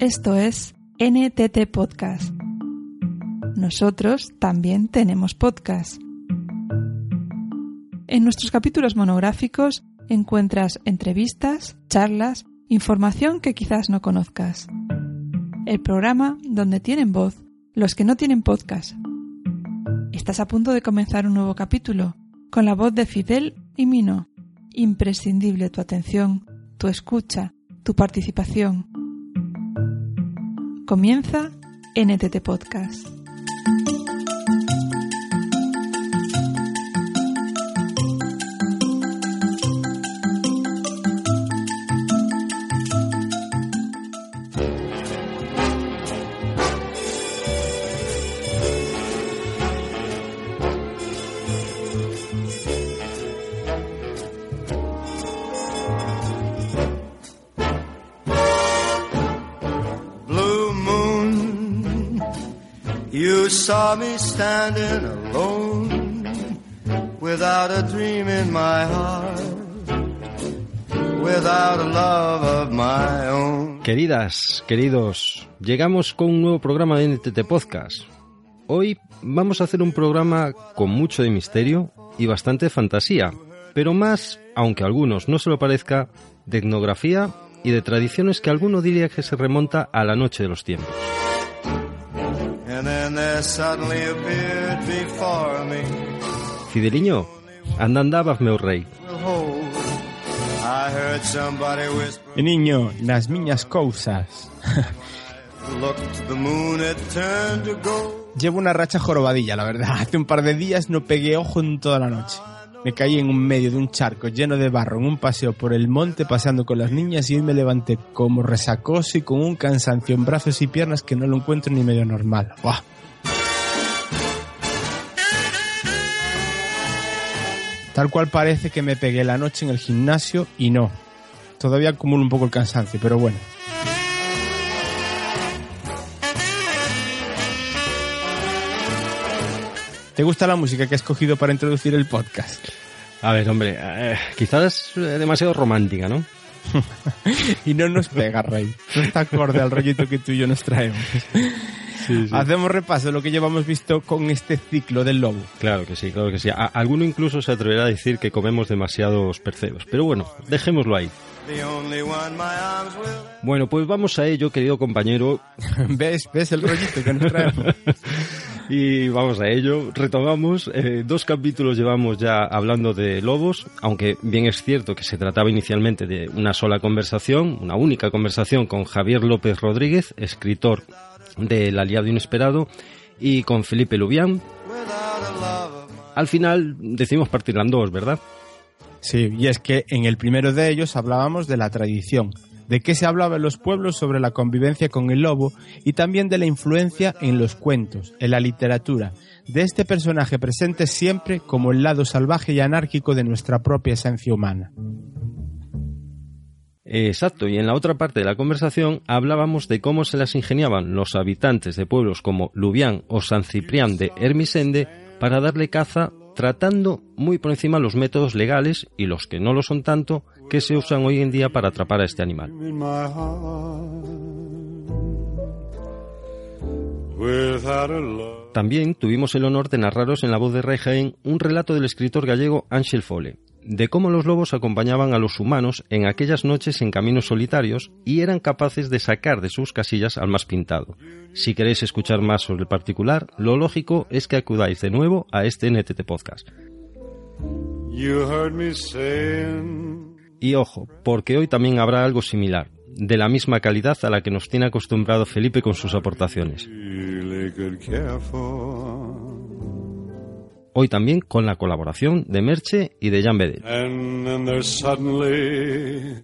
Esto es NTT Podcast. Nosotros también tenemos podcast. En nuestros capítulos monográficos encuentras entrevistas, charlas, información que quizás no conozcas. El programa donde tienen voz los que no tienen podcast. Estás a punto de comenzar un nuevo capítulo con la voz de Fidel y Mino. Imprescindible tu atención, tu escucha, tu participación. Comienza NTT Podcast. Standing alone without a dream in my heart, without a love of my own. Queridas, queridos, llegamos con un nuevo programa de NTT Podcast. Hoy vamos a hacer un programa con mucho de misterio y bastante fantasía, pero más, aunque a algunos no se lo parezca, de etnografía y de tradiciones que alguno diría que se remonta a la noche de los tiempos. And then there suddenly appeared before me, Fideliño, anda andabas, meu rei. I heard somebody whisper, E niño, nas miñas cousas. Llevo una racha jorobadilla, la verdad. Hace un par de días no pegué ojo en toda la noche. Me caí en un medio de un charco lleno de barro en un paseo por el monte paseando con las niñas y hoy me levanté como resacoso y con un cansancio en brazos y piernas que no lo encuentro ni medio normal. ¡Buah! Tal cual parece que me pegué la noche en el gimnasio y no. Todavía acumulo un poco el cansancio, pero bueno. ¿Te gusta la música que he escogido para introducir el podcast? A ver, hombre, eh, quizás eh, demasiado romántica, ¿no? y no nos pega, Rey. No está acorde al rollito que tú y yo nos traemos. Hacemos repaso de lo que llevamos visto con este ciclo del lobo. Claro que sí, claro que sí. A- alguno incluso se atreverá a decir que comemos demasiados percebes. Pero bueno, dejémoslo ahí. Bueno, pues vamos a ello, querido compañero. ¿Ves? ¿Ves el rollito que nos traemos? Y vamos a ello. Retomamos. eh, dos capítulos llevamos ya hablando de lobos, aunque bien es cierto que se trataba inicialmente de una sola conversación, una única conversación con Javier López Rodríguez, escritor del Aliado Inesperado, y con Felipe Lubián. Al final decidimos partirla en dos, ¿verdad? Sí, y es que en el primero de ellos hablábamos de la tradición, de qué se hablaba en los pueblos sobre la convivencia con el lobo y también de la influencia en los cuentos, en la literatura, de este personaje presente siempre como el lado salvaje y anárquico de nuestra propia esencia humana. Exacto, y en la otra parte de la conversación hablábamos de cómo se las ingeniaban los habitantes de pueblos como Lubián o San Ciprián de Hermisende para darle caza, tratando muy por encima los métodos legales y los que no lo son tanto que se usan hoy en día para atrapar a este animal. También tuvimos el honor de narraros en la voz de Rey Jaén un relato del escritor gallego Ángel Fole, de cómo los lobos acompañaban a los humanos en aquellas noches en caminos solitarios y eran capaces de sacar de sus casillas al más pintado. Si queréis escuchar más sobre el particular, lo lógico es que acudáis de nuevo a este NTT Podcast. You heard me saying. Y ojo, porque hoy también habrá algo similar, de la misma calidad a la que nos tiene acostumbrado Felipe con sus aportaciones. really. Hoy también con la colaboración de Merche y de Jan Bedel. Suddenly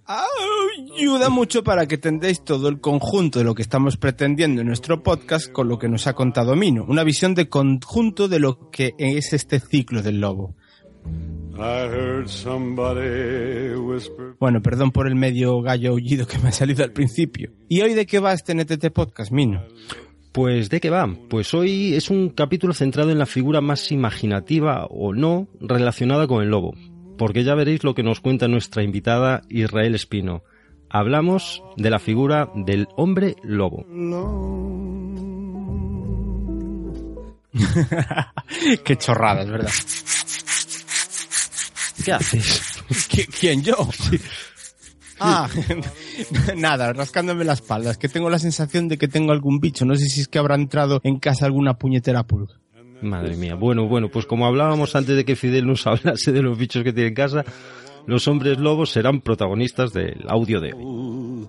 Ayuda mucho para que tendréis todo el conjunto de lo que estamos pretendiendo en nuestro podcast con lo que nos ha contado Mino, una visión de conjunto de lo que es este ciclo del lobo. I heard somebody whisper. Bueno, perdón por el medio gallo aullido que me ha salido al principio. ¿Y hoy de qué va este NTT Podcast, Mino? Pues ¿de qué va? Pues hoy es un capítulo centrado en la figura más imaginativa o no relacionada con el lobo, porque ya veréis lo que nos cuenta nuestra invitada Israel Espino. Hablamos de la figura del hombre lobo. Qué chorrada, es verdad. ¿Qué haces? ¿Qui- ¿Quién yo? Ah, nada, rascándome la espalda. Es que tengo la sensación de que tengo algún bicho. No sé si es que habrá entrado en casa alguna puñetera pulga. Madre mía. Bueno, bueno, pues como hablábamos antes de que Fidel nos hablase de los bichos que tiene en casa, los hombres lobos serán protagonistas del audio de hoy.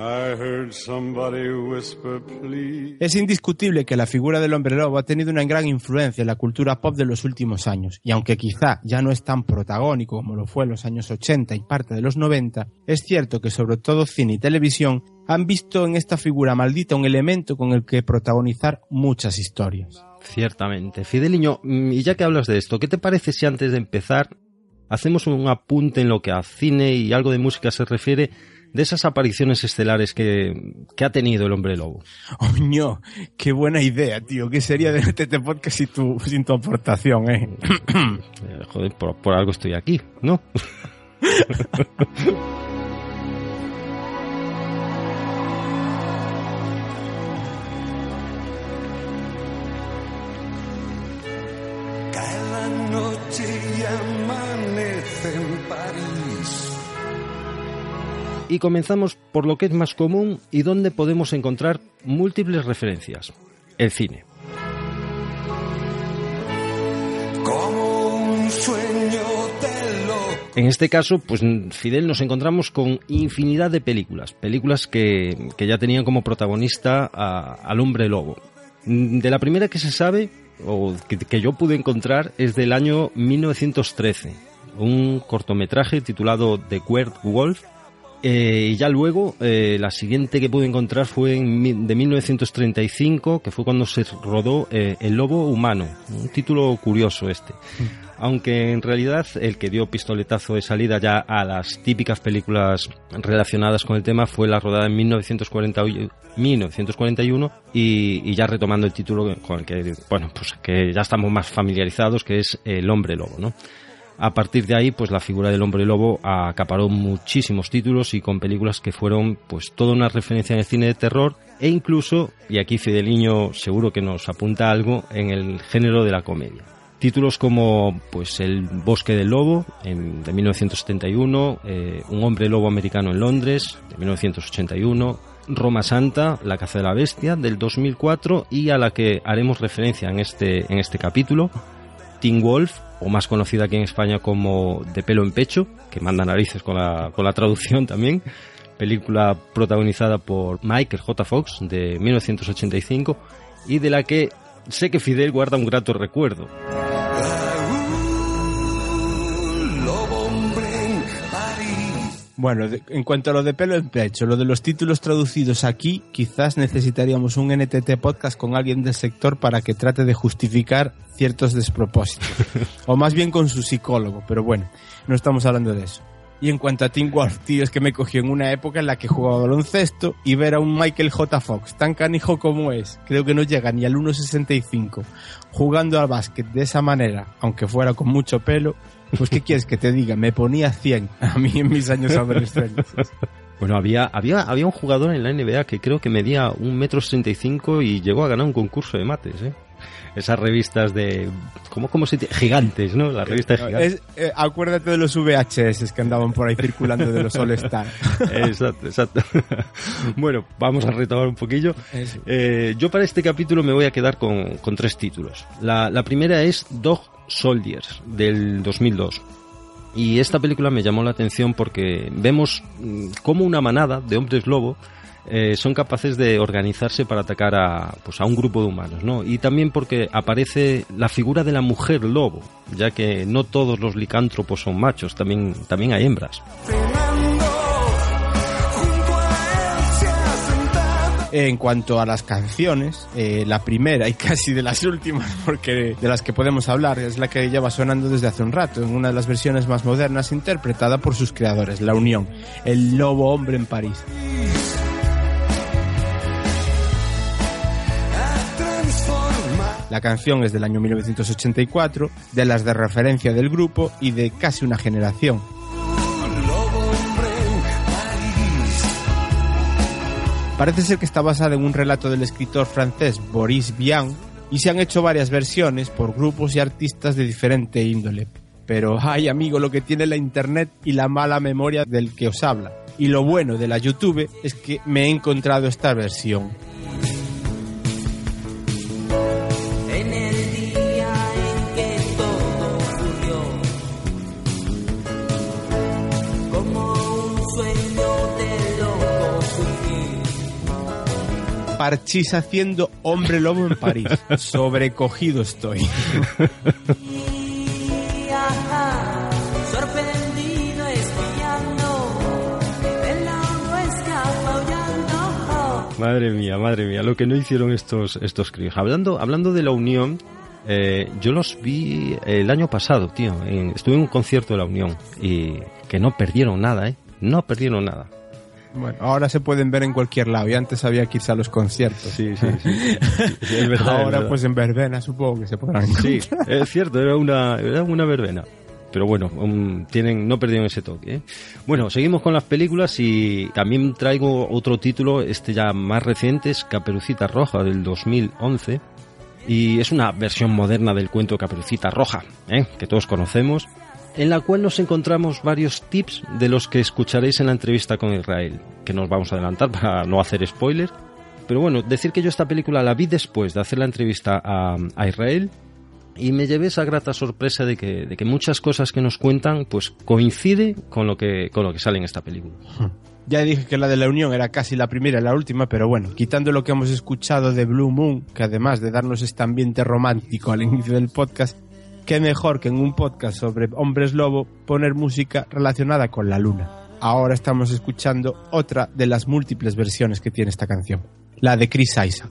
I heard somebody whisper, please. Es indiscutible que la figura del hombre lobo ha tenido una gran influencia en la cultura pop de los últimos años, y aunque quizá ya no es tan protagónico como lo fue en los años 80 y parte de los 90, es cierto que sobre todo cine y televisión han visto en esta figura maldita un elemento con el que protagonizar muchas historias. Ciertamente. Fideliño, mm, y ya que hablas de esto, ¿qué te parece si antes de empezar hacemos un apunte en lo que a cine y algo de música se refiere de esas apariciones estelares que, que ha tenido el hombre lobo? Oño, qué buena idea, tío. ¿Qué sería de este podcast sin tu, sin tu aportación, eh? Eh, joder, por, por algo estoy aquí, ¿no? Y comenzamos por lo que es más común y donde podemos encontrar múltiples referencias. El cine. En este caso, pues Fidel nos encontramos con infinidad de películas, películas que, que ya tenían como protagonista a- al hombre lobo. De la primera que se sabe, o que, que yo pude encontrar, es del año 1913, un cortometraje titulado The Wolf. Eh, y ya luego, eh, la siguiente que pude encontrar fue en, de 1935, que fue cuando se rodó eh, El Lobo Humano, un título curioso este. Aunque en realidad el que dio pistoletazo de salida ya a las típicas películas relacionadas con el tema fue la rodada en 1940 y- 1941 y, y ya retomando el título con el que bueno pues que ya estamos más familiarizados que es el hombre lobo no a partir de ahí pues la figura del hombre lobo acaparó muchísimos títulos y con películas que fueron pues toda una referencia en el cine de terror e incluso y aquí Fideliño seguro que nos apunta algo en el género de la comedia. Títulos como pues El bosque del lobo en- de 1971, eh, Un hombre lobo americano en Londres de 1981, Roma Santa, La caza de la bestia del 2004 y a la que haremos referencia en este, en este capítulo, Teen Wolf o más conocida aquí en España como De pelo en pecho, que manda narices con la, con la traducción también, película protagonizada por Michael J. Fox de 1985 y de la que sé que Fidel guarda un grato recuerdo. Bueno, en cuanto a lo de pelo en pecho, lo de los títulos traducidos aquí, quizás necesitaríamos un NTT podcast con alguien del sector para que trate de justificar ciertos despropósitos. o más bien con su psicólogo, pero bueno, no estamos hablando de eso. Y en cuanto a Team Wolf, tío, es que me cogió en una época en la que jugaba baloncesto y ver a un Michael J. Fox, tan canijo como es, creo que no llega ni al 1.65, jugando al básquet de esa manera, aunque fuera con mucho pelo, pues ¿qué quieres que te diga? Me ponía 100 a mí en mis años adolescentes. Bueno, había, había, había un jugador en la NBA que creo que medía un metro y llegó a ganar un concurso de mates, ¿eh? Esas revistas de... ¿Cómo, cómo se dice? Gigantes, ¿no? La revista de gigantes. Es- eh, acuérdate de los VHS que andaban por ahí circulando de los All Star. Exacto, exacto. bueno, vamos a retomar un poquillo. Eh, yo para este capítulo me voy a quedar con, con tres títulos. La, la primera es Dog Soldiers, del 2002. Y esta película me llamó la atención porque vemos mm, cómo una manada de hombres lobo eh, son capaces de organizarse para atacar a, pues, a un grupo de humanos, ¿no? Y también porque aparece la figura de la mujer lobo, ya que no todos los licántropos son machos, también, también hay hembras. En cuanto a las canciones, eh, la primera y casi de las últimas, porque de las que podemos hablar, es la que lleva sonando desde hace un rato, en una de las versiones más modernas, interpretada por sus creadores, La Unión, el lobo hombre en París. La canción es del año 1984, de las de referencia del grupo y de casi una generación. Parece ser que está basada en un relato del escritor francés Boris Vian y se han hecho varias versiones por grupos y artistas de diferente índole. Pero, ay amigo, lo que tiene la internet y la mala memoria del que os habla. Y lo bueno de la YouTube es que me he encontrado esta versión. Parchís haciendo hombre lobo en París. Sobrecogido estoy. Madre mía, madre mía, lo que no hicieron estos, estos críos. Hablando, hablando de la Unión, eh, yo los vi el año pasado, tío. en- estuve en un concierto de la Unión y que no perdieron nada, ¿eh? No perdieron nada. Bueno, ahora se pueden ver en cualquier lado y antes había que irse a los conciertos. Sí, sí, sí. Sí, es verdad, es ahora verdad. pues en verbena supongo que se podrán Sí, es cierto, era una, era una verbena. Pero bueno, um, tienen, no perdieron ese toque. ¿eh? Bueno, seguimos con las películas y también traigo otro título, este ya más reciente, es Caperucita Roja del 2011. Y es una versión moderna del cuento Caperucita Roja, ¿eh? que todos conocemos, en la cual nos encontramos varios tips de los que escucharéis en la entrevista con Israel, que nos vamos a adelantar para no hacer spoilers. Pero bueno, decir que yo esta película la vi después de hacer la entrevista a, a Israel y me llevé esa grata sorpresa de que, de que muchas cosas que nos cuentan pues coincide con lo que, con lo que sale en esta película. Ya dije que la de la Unión era casi la primera y la última, pero bueno, quitando lo que hemos escuchado de Blue Moon, que además de darnos este ambiente romántico al inicio del podcast, qué mejor que en un podcast sobre hombres lobo poner música relacionada con la luna. Ahora estamos escuchando otra de las múltiples versiones que tiene esta canción, la de Chris Isaac.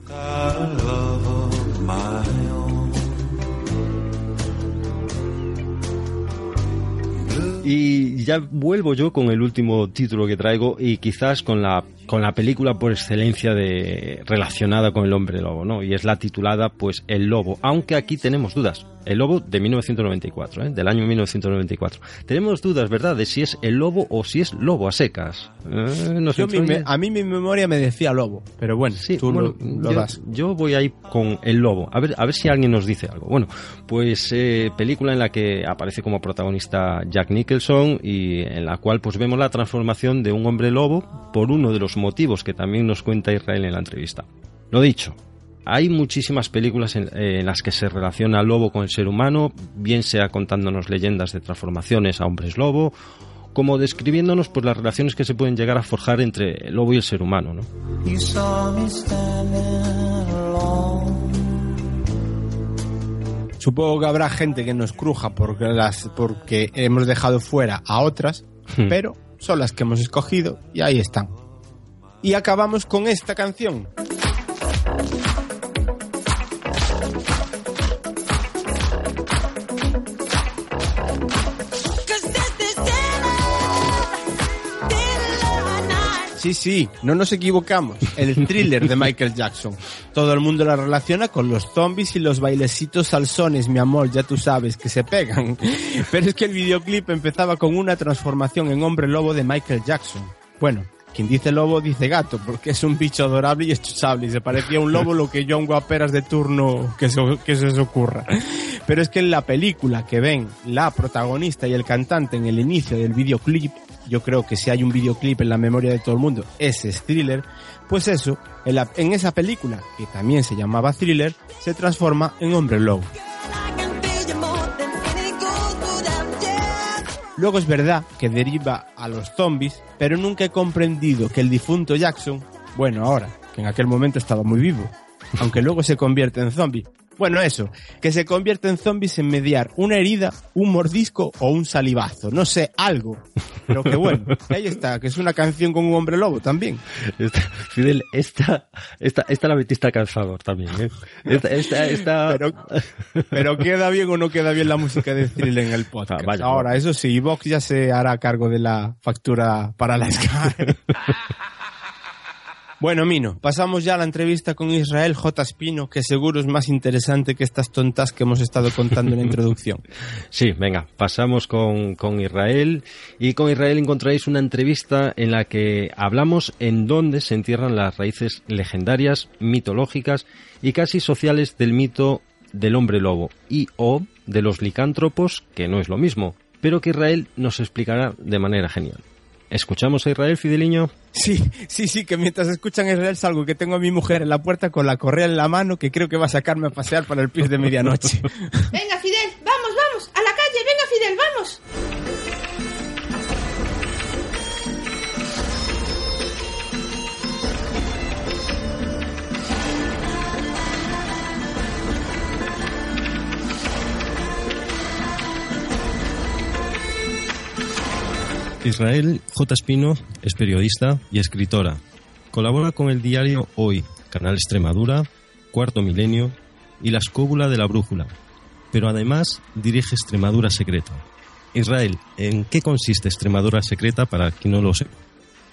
Y ya vuelvo yo con el último título que traigo y quizás con la, con la película por excelencia de, relacionada con el hombre lobo, ¿no? Y es la titulada pues El Lobo, aunque aquí tenemos dudas. El Lobo de 1994, ¿eh? del año 1994. Tenemos dudas, ¿verdad? De si es el lobo o si es lobo a secas. Eh, nos Yo, mi influye. me- a mí mi memoria me decía lobo, pero bueno, Sí, tú bueno, lo, lo yo, das. yo voy ahí con el lobo. A ver, a ver si alguien nos dice algo. Bueno, pues eh, película en la que aparece como protagonista Jack Nicholson y en la cual pues vemos la transformación de un hombre lobo por uno de los motivos que también nos cuenta Israel en la entrevista. Lo dicho. Hay muchísimas películas en, eh, en las que se relaciona al lobo con el ser humano, bien sea contándonos leyendas de transformaciones a hombres lobo, como describiéndonos pues las relaciones que se pueden llegar a forjar entre el lobo y el ser humano, ¿no? Supongo que habrá gente que nos cruja porque, las, porque hemos dejado fuera a otras, Hmm. pero son las que hemos escogido y ahí están. Y acabamos con esta canción. Sí, sí, no nos equivocamos. El thriller de Michael Jackson. Todo el mundo la relaciona con los zombies y los bailecitos salsones, mi amor, ya tú sabes, que se pegan. Pero es que el videoclip empezaba con una transformación en hombre lobo de Michael Jackson. Bueno, quien dice lobo dice gato, porque es un bicho adorable y escuchable y se parecía a un lobo lo que un guaperas de turno que se, que se os ocurra. Pero es que en la película que ven la protagonista y el cantante en el inicio del videoclip, yo creo que si hay un videoclip en la memoria de todo el mundo, ese es thriller, pues eso, en, esa película, que también se llamaba thriller, se transforma en hombre lobo. Luego es verdad que deriva a los zombies, pero nunca he comprendido que el difunto Jackson, bueno ahora, que en aquel momento estaba muy vivo, aunque luego se convierte en zombie. Bueno, eso, que se convierte en zombie sin mediar una herida, un mordisco o un salivazo, no sé, algo. Pero que bueno, ahí está, que es una canción con un hombre lobo también. Esta- Fidel, esta, esta, esta la metiste a calzador también, ¿eh? Esta, esta, esta- Pero, pero queda bien o no queda bien la música de Thriller en el podcast. Ah, vaya, Ahora, eso sí, Vox ya se hará cargo de la factura para la Sky. Bueno, Mino, pasamos ya a la entrevista con Israel J. Espino, que seguro es más interesante que estas tontas que hemos estado contando en la introducción. Sí, venga, pasamos con, con Israel y con Israel encontraréis una entrevista en la que hablamos en dónde se entierran las raíces legendarias, mitológicas y casi sociales del mito del hombre lobo y o de los licántropos, que no es lo mismo, pero que Israel nos explicará de manera genial. ¿Escuchamos a Israel, Fideliño? Sí, sí, sí, que mientras escuchan a Israel salgo que tengo a mi mujer en la puerta con la correa en la mano que creo que va a sacarme a pasear para el pis de medianoche. Israel J. Espino es periodista y escritora. Colabora con el diario Hoy, Canal Extremadura, Cuarto Milenio y La Escóbula de la Brújula. Pero además dirige Extremadura Secreta. Israel, ¿en qué consiste Extremadura Secreta para quien no lo sepa?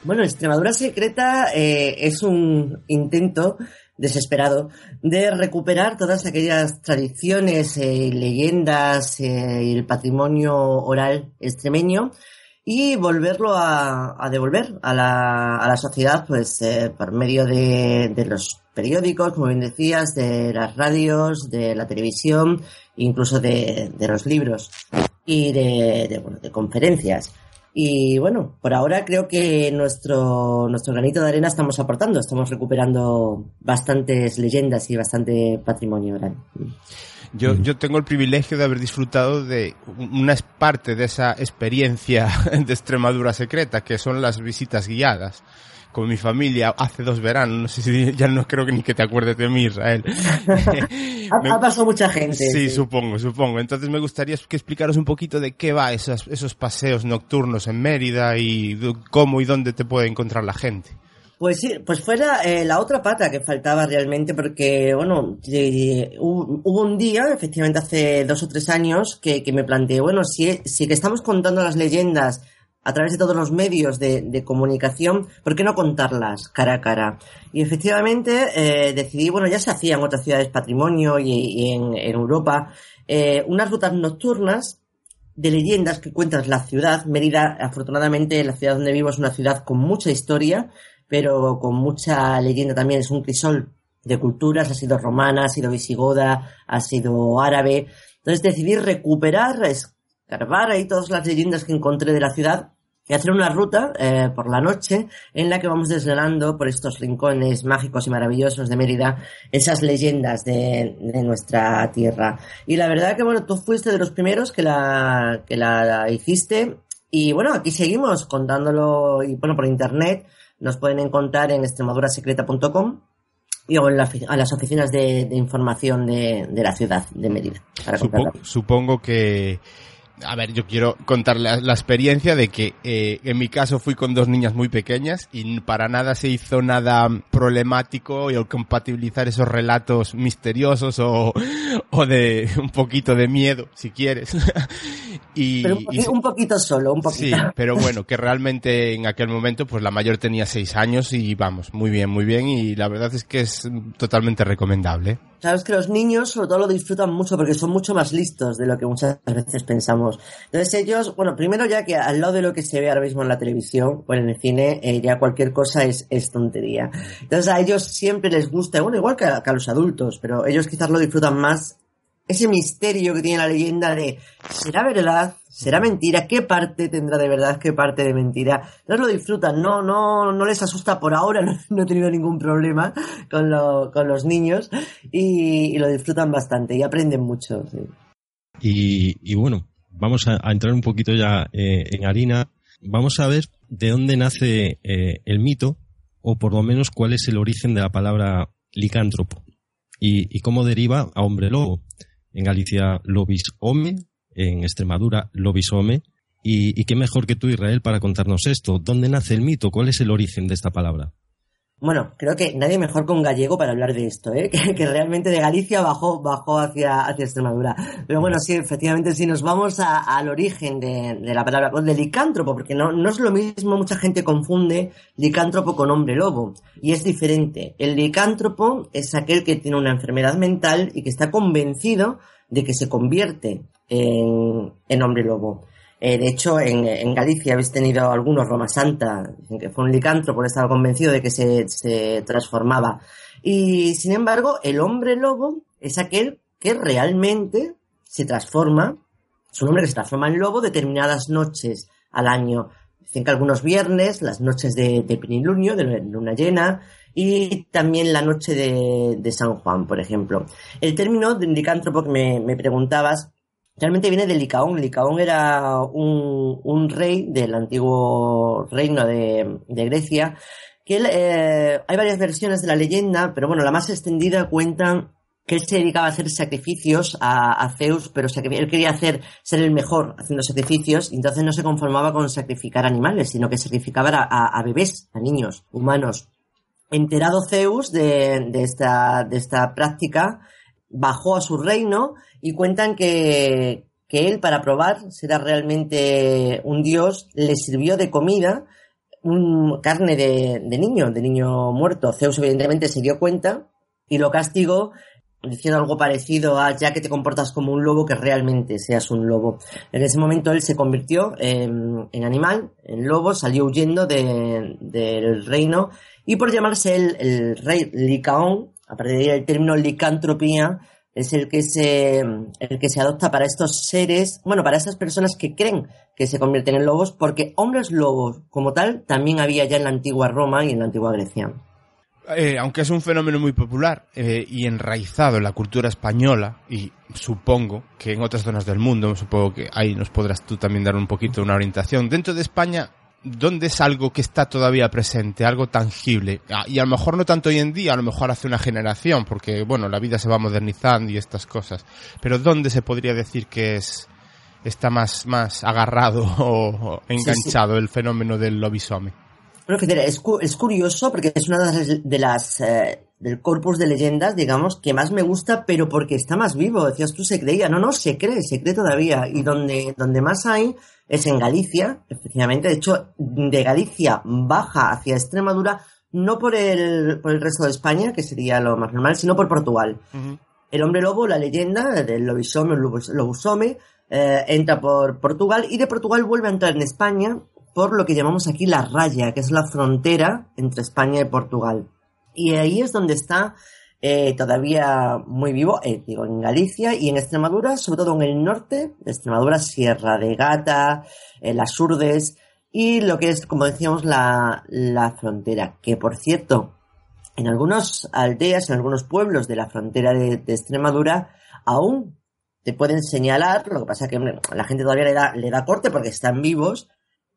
Bueno, Extremadura Secreta eh, es un intento desesperado de recuperar todas aquellas tradiciones, eh, leyendas eh, y el patrimonio oral extremeño y volverlo a, devolver a la, a la sociedad pues eh, por medio de, de los periódicos, como bien decías, de las radios, de la televisión, incluso de, de los libros y de, de, bueno, de conferencias. Y bueno, por ahora creo que nuestro, nuestro granito de arena estamos aportando, estamos recuperando bastantes leyendas y bastante patrimonio oral. Yo, yo tengo el privilegio de haber disfrutado de una parte de esa experiencia de Extremadura secreta, que son las visitas guiadas con mi familia hace dos veranos. No sé si ya no creo que ni que te acuerdes de mí, Israel. Me- Ha, ha pasado mucha gente. Sí, supongo, supongo. Entonces me gustaría que explicaros un poquito de qué va esas- esos paseos nocturnos en Mérida y cómo y dónde te puede encontrar la gente. Pues sí, pues fuera eh, la otra pata que faltaba realmente, porque, bueno, eh, hubo, un día, efectivamente hace dos o tres años, que, que me planteé, bueno, si, si que estamos contando las leyendas a través de todos los medios de, comunicación, ¿por qué no contarlas cara a cara? Y efectivamente eh, decidí, bueno, ya se hacía en otras ciudades patrimonio y, en Europa, eh, unas rutas nocturnas de leyendas que cuentas la ciudad. Mérida, afortunadamente, la ciudad donde vivo es una ciudad con mucha historia, pero con mucha leyenda también. Es un crisol de culturas, ha sido romana, ha sido visigoda, ha sido árabe. Entonces decidí recuperar, escarbar ahí todas las leyendas que encontré de la ciudad y hacer una ruta eh, por la noche en la que vamos desvelando por estos rincones mágicos y maravillosos de Mérida esas leyendas de, de nuestra tierra. Y la verdad que bueno, tú fuiste de los primeros que la, que la hiciste y bueno, aquí seguimos contándolo y bueno, por internet nos pueden encontrar en extremadurasecreta.com y o en la a las oficinas de, de información de, de la ciudad de Mérida. Para Supo- supongo que... A ver, yo quiero contar la, la experiencia de que eh, en mi caso fui con dos niñas muy pequeñas y para nada se hizo nada problemático y al compatibilizar esos relatos misteriosos o, o de un poquito de miedo, si quieres. y, Pero un, y un poquito solo, un Sí, poquito. pero bueno, que realmente en aquel momento pues la mayor tenía seis años y vamos, muy bien, muy bien y la verdad es que es totalmente recomendable. Sabes que los niños sobre todo lo disfrutan mucho porque son mucho más listos de lo que muchas veces pensamos. Entonces ellos, bueno, primero ya que al lado de lo que se ve ahora mismo en la televisión o en el cine, eh, ya cualquier cosa es, es tontería. Entonces a ellos siempre les gusta, bueno, igual que a, que a los adultos, pero ellos quizás lo disfrutan más ese misterio que tiene la leyenda de ¿será verdad? ¿Será mentira? ¿Qué parte tendrá de verdad? ¿Qué parte de mentira? Entonces lo disfrutan, no, no, no les asusta por ahora, no, no he tenido ningún problema con, lo- con los niños y, y lo disfrutan bastante y aprenden mucho. sí. Y, y bueno, vamos a, entrar un poquito ya eh, en harina. Vamos a ver de dónde nace eh, el mito, o por lo menos cuál es el origen de la palabra licántropo, y, cómo deriva a hombre lobo. En Galicia, lobis home, en Extremadura, lobis home. Y qué mejor que tú, Israel, para contarnos esto. ¿Dónde nace el mito? ¿Cuál es el origen de esta palabra? Bueno, creo que nadie mejor que un gallego para hablar de esto, ¿eh? que, realmente de Galicia bajó, bajó hacia, hacia Extremadura. Pero bueno, sí, efectivamente, si nos vamos a- al origen de, la palabra, pues de licántropo, porque no, no es lo mismo, mucha gente confunde licántropo con hombre lobo, y es diferente. El licántropo es aquel que tiene una enfermedad mental y que está convencido de que se convierte en, en hombre lobo. Eh, de hecho, en, en Galicia habéis tenido algunos, Roma Santa, que fue un licántropo, estaba convencido de que se, se transformaba. Y sin embargo, el hombre lobo es aquel que realmente se transforma, es un hombre que se transforma en lobo determinadas noches al año. Dicen que algunos viernes, las noches de, de plenilunio, de luna llena, y también la noche de, de San Juan, por ejemplo. El término de licántropo que me, me preguntabas realmente viene de Licaón. Licaón era un, rey del antiguo reino de, Grecia, que eh, hay varias versiones de la leyenda, pero bueno, la más extendida cuenta que él se dedicaba a hacer sacrificios a, Zeus, pero él quería hacer, ser el mejor haciendo sacrificios, y entonces no se conformaba con sacrificar animales, sino que sacrificaba a, bebés, a niños, humanos. Enterado Zeus de esta práctica, bajó a su reino y cuentan que, que él, para probar si era realmente un dios, le sirvió de comida un, carne de, de niño, de niño muerto. Zeus evidentemente se dio cuenta y lo castigó diciendo algo parecido a ya que te comportas como un lobo, que realmente seas un lobo. En ese momento él se convirtió en, animal, en lobo, salió huyendo de- del reino y por llamarse el, el rey Licaón, a partir de el término licantropía es el que se el que se adopta para estos seres, bueno, para esas personas que creen que se convierten en lobos, porque hombres lobos como tal también había ya en la antigua Roma y en la antigua Grecia. Eh, aunque es un fenómeno muy popular eh, y enraizado en la cultura española, y supongo que en otras zonas del mundo, supongo que ahí nos podrás tú también dar un poquito una orientación. Dentro de España, ¿dónde es algo que está todavía presente, algo tangible? Ah, y a lo mejor no tanto hoy en día, a lo mejor hace una generación, porque bueno, la vida se va modernizando y estas cosas. Pero ¿dónde se podría decir que es está más, más agarrado o, enganchado el fenómeno del lobisome? Bueno, es, es curioso porque es una de las, de las eh, del corpus de leyendas, digamos, que más me gusta, pero porque está más vivo. Decías tú, se creía. No, no, se cree, se cree todavía. Y donde, donde más hay es en Galicia, efectivamente. De hecho, de Galicia baja hacia Extremadura, no por el, por el resto de España, que sería lo más normal, sino por Portugal. El hombre lobo, la leyenda del lobisome, el lobus- lobusome, eh, entra por Portugal y de Portugal vuelve a entrar en España por lo que llamamos aquí la raya, que es la frontera entre España y Portugal. Y ahí es donde está eh, todavía muy vivo, eh, digo, en Galicia y en Extremadura, sobre todo en el norte de Extremadura, Sierra de Gata, eh, las Urdes y lo que es, como decíamos, la, la frontera. Que por cierto, en algunas aldeas, en algunos pueblos de la frontera de, de Extremadura, aún te pueden señalar, lo que pasa que hombre, la gente todavía le da, le da corte porque están vivos,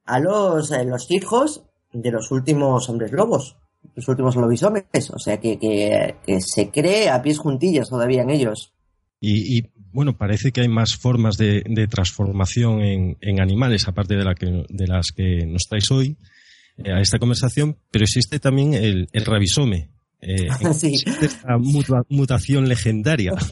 a los, eh, los hijos de los últimos hombres lobos, los últimos lobisomes, o sea que, que, se cree a pies juntillas todavía en ellos. Y, y, bueno, parece que hay más formas de, transformación en, en animales, aparte de, la que, de las que nos traes hoy eh, a esta conversación, pero existe también el, el rabisome. Eh, Sí. esta muta- mutación legendaria.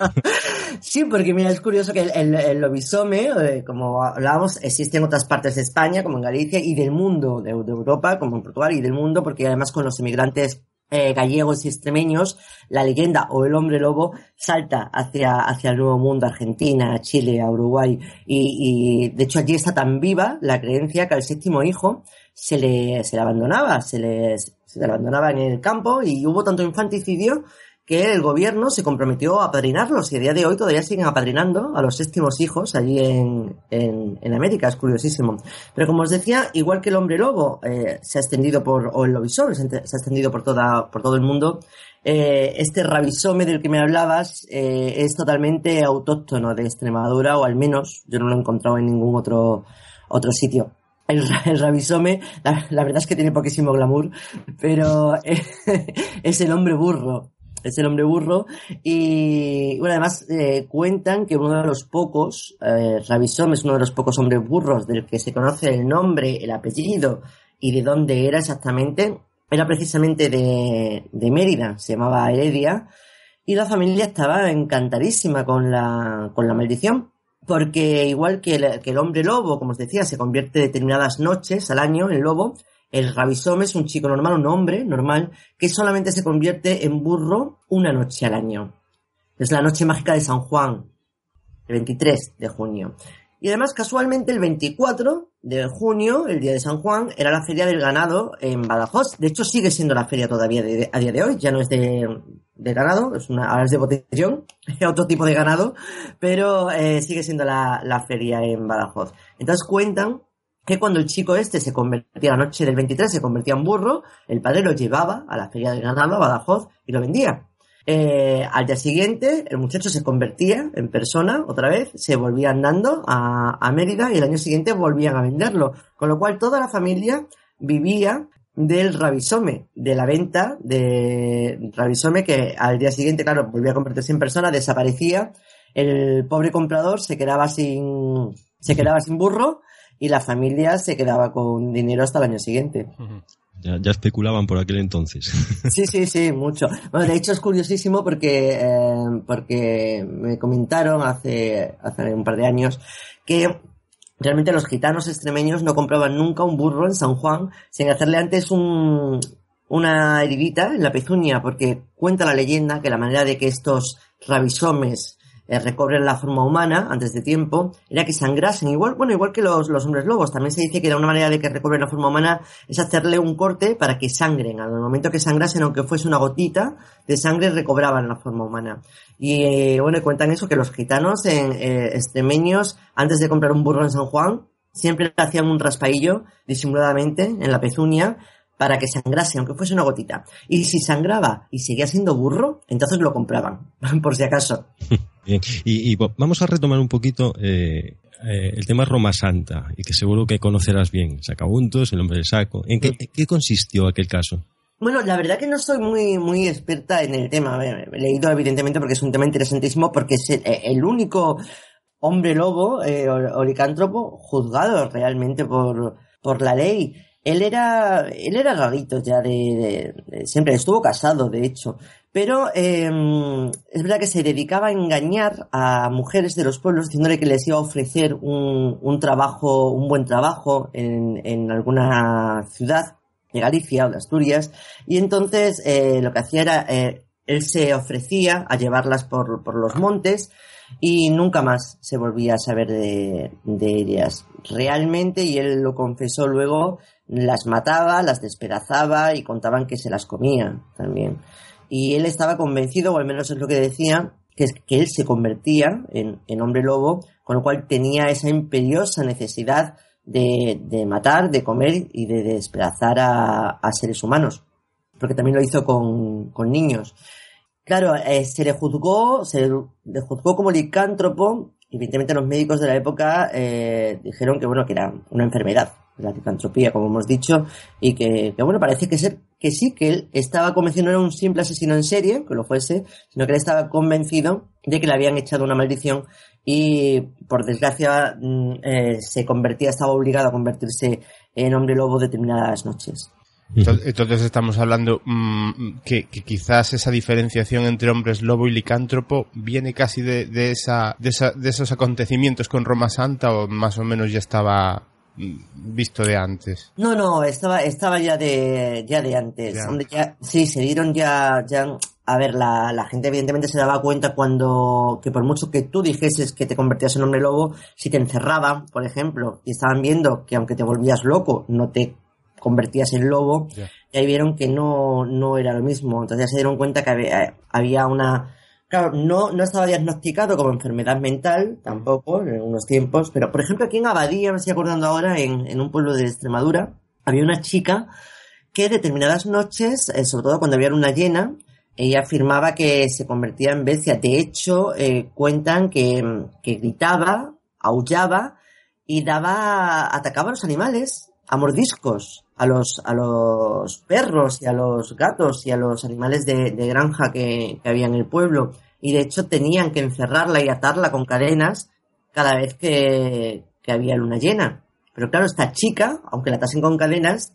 Sí, porque mira, es curioso que el, el, el lobisome, eh, como hablábamos, existe en otras partes de España, como en Galicia, y del mundo, de, de Europa, como en Portugal, y del mundo, porque además con los emigrantes eh, gallegos y extremeños, la leyenda o el hombre lobo salta hacia, hacia el nuevo mundo, Argentina, Chile, Uruguay, y, y de hecho allí está tan viva la creencia que al séptimo hijo se le, se le abandonaba, se le, se le abandonaba en el campo, y hubo tanto infanticidio que el gobierno se comprometió a apadrinarlos y a día de hoy todavía siguen apadrinando a los séptimos hijos allí en, en, América, es curiosísimo. Pero como os decía, igual que el hombre lobo eh, se ha extendido por, o el ent- se ha extendido por, toda, por todo el mundo, eh, este rabisome del que me hablabas eh, es totalmente autóctono de Extremadura, o al menos yo no lo he encontrado en ningún otro, otro sitio. El, el rabisome, la, verdad es que tiene poquísimo glamour, pero es el hombre burro es el hombre burro. Y bueno además eh, cuentan que uno de los pocos eh, Ravisome es uno de los pocos hombres burros del que se conoce el nombre el apellido y de dónde era exactamente. Era precisamente de, de Mérida, se llamaba Heredia, y la familia estaba encantadísima con la, con la maldición, porque igual que el, hombre lobo, como os decía, se convierte determinadas noches al año en lobo, el rabisome es un chico normal, un hombre normal, que solamente se convierte en burro una noche al año. Es la noche mágica de San Juan, el 23 de junio. Y además, casualmente, el 24 de junio, el día de San Juan, era la feria del ganado en Badajoz. De hecho, sigue siendo la feria todavía de- a día de hoy. Ya no es de, ganado, es una, ahora es de botellón, otro tipo de ganado, pero eh, sigue siendo la, la feria en Badajoz. Entonces cuentan que cuando el chico este se convertía la noche del 23, se convertía en burro, el padre lo llevaba a la feria del ganado, a Badajoz, y lo vendía. Eh, al día siguiente, el muchacho se convertía en persona otra vez, se volvía andando a, Mérida y el año siguiente volvían a venderlo. Con lo cual toda la familia vivía del rabisome, de la venta de rabisome que al día siguiente, claro, volvía a convertirse en persona, desaparecía, el pobre comprador se quedaba sin, se quedaba sin burro y la familia se quedaba con dinero hasta el año siguiente. Ya, especulaban por aquel entonces. Sí, sí, sí, mucho. Bueno, de hecho es curiosísimo porque, eh, porque me comentaron hace, hace un par de años que realmente los gitanos extremeños no compraban nunca un burro en San Juan sin hacerle antes un, una heridita en la pezuña, porque cuenta la leyenda que la manera de que estos rabisomes eh, recobren la forma humana antes de tiempo era que sangrasen igual bueno igual que los, los hombres lobos. También se dice que una manera de que recobren la forma humana es hacerle un corte para que sangren. Al momento que sangrasen aunque fuese una gotita de sangre recobraban la forma humana. Y eh, bueno cuentan eso que los gitanos en, eh, extremeños antes de comprar un burro en San Juan siempre hacían un raspaillo disimuladamente en la pezuña para que sangrase, aunque fuese una gotita. Y si sangraba y seguía siendo burro, entonces lo compraban, por si acaso. Bien, y, vamos a retomar un poquito eh, eh, el tema Roma Santa, y que seguro que conocerás bien. Sacabuntos, el hombre del saco. ¿En qué, qué consistió aquel caso? Bueno, la verdad que no soy muy, muy experta en el tema. He leído evidentemente porque es un tema interesantísimo, porque es el, el único hombre lobo eh, o, o licántropo juzgado realmente por, por la ley. Él era, él era rarito ya de, siempre estuvo casado, de hecho. Pero eh, es verdad que se dedicaba a engañar a mujeres de los pueblos diciéndole que les iba a ofrecer un, un trabajo, un buen trabajo en, alguna ciudad de Galicia o de Asturias. Y entonces eh, lo que hacía era, eh, él se ofrecía a llevarlas por, por los montes y nunca más se volvía a saber de, de ellas. Realmente, y él lo confesó luego, las mataba, las despedazaba y contaban que se las comía también. Y él estaba convencido, o al menos es lo que decía, que es que él se convertía en, en hombre lobo, con lo cual tenía esa imperiosa necesidad de, de matar, de comer y de despedazar a, a seres humanos. Porque también lo hizo con, con niños. Claro, eh, se le juzgó, se le juzgó como licántropo. Evidentemente los médicos de la época eh, dijeron que bueno, que era una enfermedad, la licantropía, como hemos dicho, y que, bueno, parece que ser que sí, que él estaba convencido, no era un simple asesino en serie, que lo fuese, sino que él estaba convencido de que le habían echado una maldición y por desgracia mm, eh, se convertía, estaba obligado a convertirse en hombre lobo determinadas noches. Entonces, estamos hablando mm, que, quizás esa diferenciación entre hombres lobo y licántropo viene casi de, esa, de, esa- de esos acontecimientos con Roma Santa o más o menos ya estaba visto de antes. No, no, estaba, estaba ya de, ya de antes. Ya. Sí, se dieron ya, ya, a ver, la, la gente evidentemente se daba cuenta cuando, que por mucho que tú dijeses que te convertías en hombre lobo, si te encerraban, por ejemplo, y estaban viendo que aunque te volvías loco, no te convertías en lobo, Ya. y ahí vieron que no, no era lo mismo. Entonces ya se dieron cuenta que había, había una, claro, no, no estaba diagnosticado como enfermedad mental, tampoco, en unos tiempos, pero por ejemplo aquí en Abadía, me estoy acordando ahora, en, en un pueblo de Extremadura, había una chica que determinadas noches, eh, sobre todo cuando había luna llena, ella afirmaba que se convertía en bestia. De hecho, eh, cuentan que, que gritaba, aullaba y daba, atacaba a los animales a mordiscos, a los, a los perros y a los gatos y a los animales de, granja que, había en el pueblo. Y de hecho tenían que encerrarla y atarla con cadenas cada vez que, había luna llena. Pero claro, esta chica, aunque la atasen con cadenas,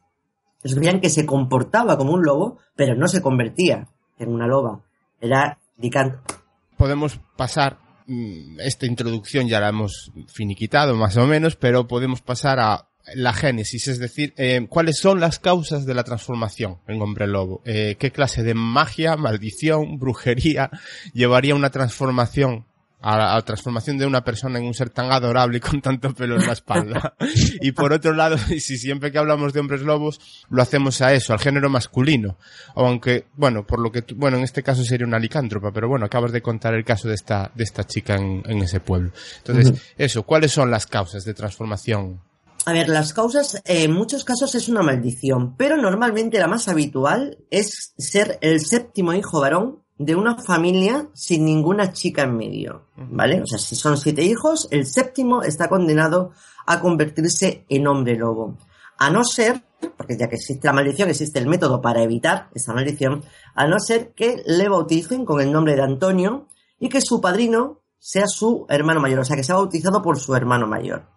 veían que se comportaba como un lobo, pero no se convertía en una loba. Era licántropo. Podemos pasar, mm, esta introducción ya la hemos finiquitado más o menos, pero podemos pasar a la génesis, es decir, eh, cuáles son las causas de la transformación en hombre lobo. Eh, ¿Qué clase de magia, maldición, brujería llevaría una transformación a la, a la transformación de una persona en un ser tan adorable y con tanto pelo en la espalda. y por otro lado, si siempre que hablamos de hombres lobos, lo hacemos a eso, al género masculino. Aunque, bueno, por lo que, tú- bueno, en este caso sería una licántropa, pero bueno, acabas de contar el caso de esta, de esta chica en, en ese pueblo. Entonces, eso, ¿cuáles son las causas de transformación? A ver, las causas, en muchos casos es una maldición, pero normalmente la más habitual es ser el séptimo hijo varón de una familia sin ninguna chica en medio, ¿vale? O sea, si son siete hijos, el séptimo está condenado a convertirse en hombre lobo. A no ser, porque ya que existe la maldición, existe el método para evitar esa maldición, a no ser que le bauticen con el nombre de Antonio y que su padrino sea su hermano mayor, o sea, que sea bautizado por su hermano mayor.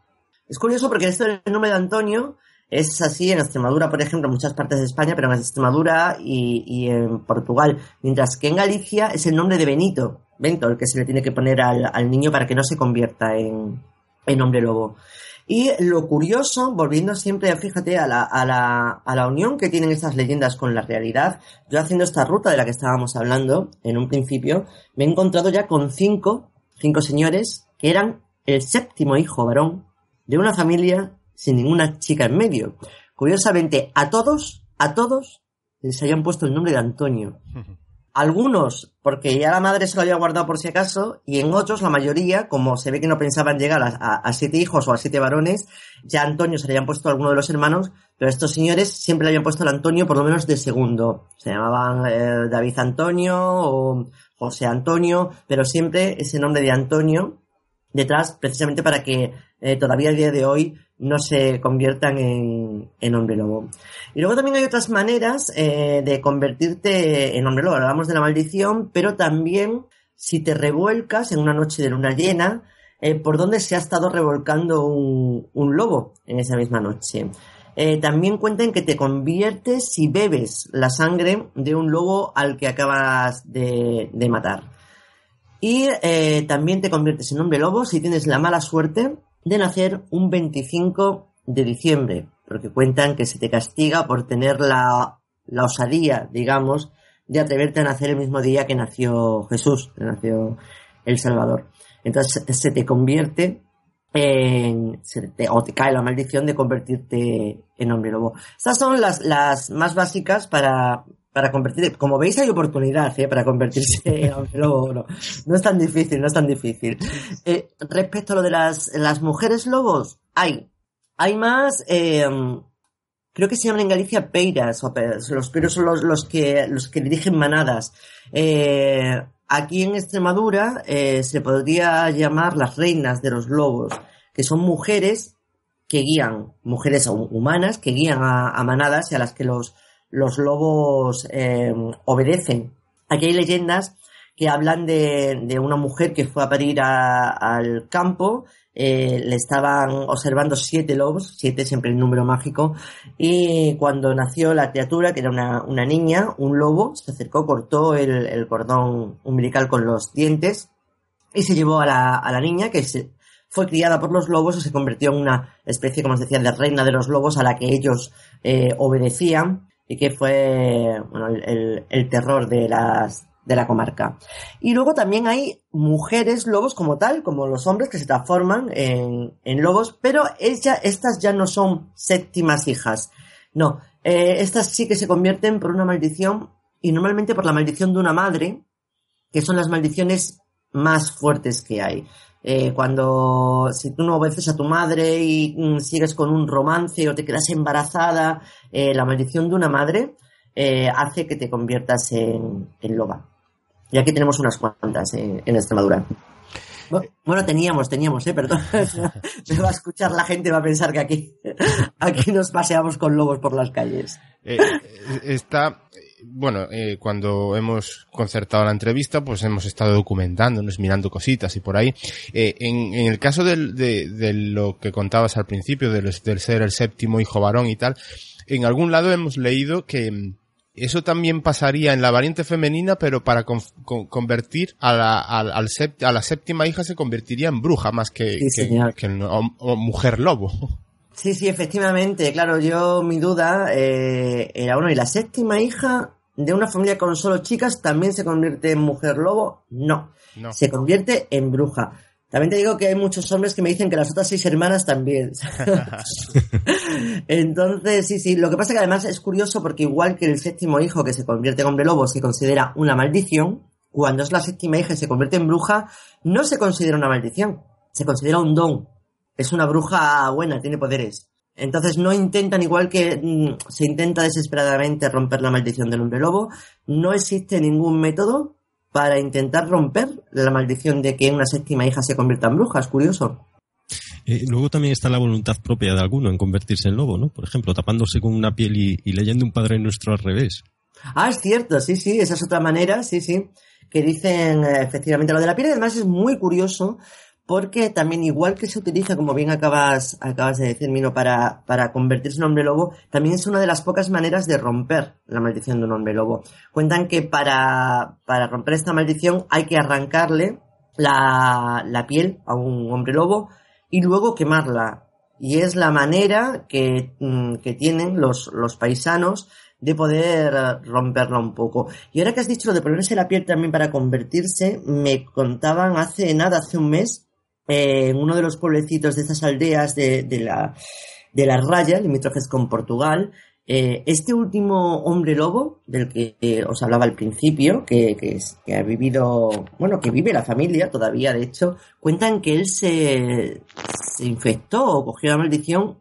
Es curioso porque esto del nombre de Antonio es así en Extremadura, por ejemplo, en muchas partes de España, pero en Extremadura y, en Portugal. Mientras que en Galicia es el nombre de Benito, Bento, el que se le tiene que poner al, al niño para que no se convierta en, en hombre lobo. Y lo curioso, volviendo siempre, fíjate, a la, a, la, a la unión que tienen estas leyendas con la realidad, yo haciendo esta ruta de la que estábamos hablando en un principio, me he encontrado ya con cinco, cinco señores que eran el séptimo hijo varón de una familia sin ninguna chica en medio. Curiosamente, a todos, a todos, les habían puesto el nombre de Antonio. Algunos, porque ya la madre se lo había guardado por si acaso, y en otros, la mayoría, como se ve que no pensaban llegar a, a- a siete hijos o a siete varones, ya Antonio se le habían puesto a alguno de los hermanos, pero estos señores siempre le habían puesto el Antonio por lo menos de segundo. Se llamaban eh, David Antonio o José Antonio, pero siempre ese nombre de Antonio detrás, precisamente para que eh, todavía a día de hoy no se conviertan en, en hombre lobo. Y luego también hay otras maneras eh, de convertirte en hombre lobo. Hablamos de la maldición, pero también si te revuelcas en una noche de luna llena, eh, por donde se ha estado revolcando un, lobo en esa misma noche. También cuentan que te conviertes si bebes la sangre de un lobo al que acabas de matar. Y eh, también te conviertes en hombre lobo si tienes la mala suerte de nacer un 25 de diciembre, porque cuentan que se te castiga por tener la, la osadía, digamos, de atreverte a nacer el mismo día que nació Jesús, que nació el Salvador. Entonces se te convierte en, se te- o te cae la maldición de convertirte en hombre lobo. Estas son las, las más básicas para, para convertirte. Como veis hay oportunidad, ¿eh? Para convertirse hombre lobo. No, no es tan difícil, no es tan difícil. Eh, respecto a lo de las, las mujeres lobos, hay, hay más, eh, creo que se llaman en Galicia peiras, o pe- los peiros son los, los que, los que dirigen manadas. Aquí en Extremadura se podría llamar las reinas de los lobos, que son mujeres que guían, mujeres hu- humanas que guían a, a manadas y a las que los, los lobos eh, obedecen. Aquí hay leyendas que hablan de, una mujer que fue a parir al campo, eh, le estaban observando siete lobos, siete siempre el número mágico, y cuando nació la criatura, que era una, niña, un lobo, se acercó, cortó el, cordón umbilical con los dientes y se llevó a la, a la niña que se, fue criada por los lobos y se convirtió en una especie, como os decía, de reina de los lobos a la que ellos eh, obedecían y que fue bueno, el, terror de las de la comarca. Y luego también hay mujeres lobos como tal, como los hombres que se transforman en, en lobos, pero estas ya no son séptimas hijas. No, eh, estas sí que se convierten por una maldición y normalmente por la maldición de una madre, que son las maldiciones más fuertes que hay. Eh, cuando si tú no obedeces a tu madre y mm, sigues con un romance o te quedas embarazada, eh, la maldición de una madre eh, hace que te conviertas en, loba. Y aquí tenemos unas cuantas en, Extremadura. Bu- Bueno, teníamos, teníamos, ¿eh? Perdón. Me va a escuchar la gente va a pensar que aquí, aquí nos paseamos con lobos por las calles. Está bueno, eh, cuando hemos concertado la entrevista, pues hemos estado documentándonos, mirando cositas y por ahí. Eh, en, en el caso del- de, de lo que contabas al principio, del, del ser el séptimo hijo varón y tal, en algún lado hemos leído que mm, eso también pasaría en la variante femenina, pero para con- con- convertir a la, al- al sept- a la séptima hija se convertiría en bruja más que, Sí, que- señor. que en- o- o mujer lobo. Sí, sí, efectivamente. Claro, yo, mi duda eh, era, bueno, ¿y la séptima hija de una familia con solo chicas también se convierte en mujer lobo? No, No. se convierte en bruja. También te digo que hay muchos hombres que me dicen que las otras seis hermanas también. Entonces, sí, sí. Lo que pasa que además es curioso porque igual que el séptimo hijo que se convierte en hombre lobo se considera una maldición, cuando es la séptima hija y se convierte en bruja, no se considera una maldición, se considera un don. Es una bruja buena, tiene poderes. Entonces no intentan, igual que mm, se intenta desesperadamente romper la maldición del hombre lobo, no existe ningún método para intentar romper la maldición de que una séptima hija se convierta en bruja. Es curioso. Eh, luego también está la voluntad propia de alguno en convertirse en lobo, ¿no? Por ejemplo, tapándose con una piel y, y leyendo un Padre Nuestro al revés. Ah, es cierto, sí, sí, esa es otra manera, sí, sí, que dicen eh, efectivamente lo de la piel, además es muy curioso porque también igual que se utiliza, como bien acabas, acabas de decir, Mino, para, para convertirse en hombre lobo, también es una de las pocas maneras de romper la maldición de un hombre lobo. Cuentan que para, para romper esta maldición hay que arrancarle la, la piel a un hombre lobo y luego quemarla. Y es la manera que, mm, que tienen los, los paisanos de poder romperla un poco. Y ahora que has dicho lo de ponerse la piel también para convertirse, me contaban hace nada, hace un mes, eh, en uno de los pueblecitos de estas aldeas de, la, de la raya, limítrofes con Portugal, eh, este último hombre lobo, del que eh, os hablaba al principio, que, que, ha vivido, bueno, que vive la familia todavía, de hecho, cuentan que él se, se infectó o cogió la maldición,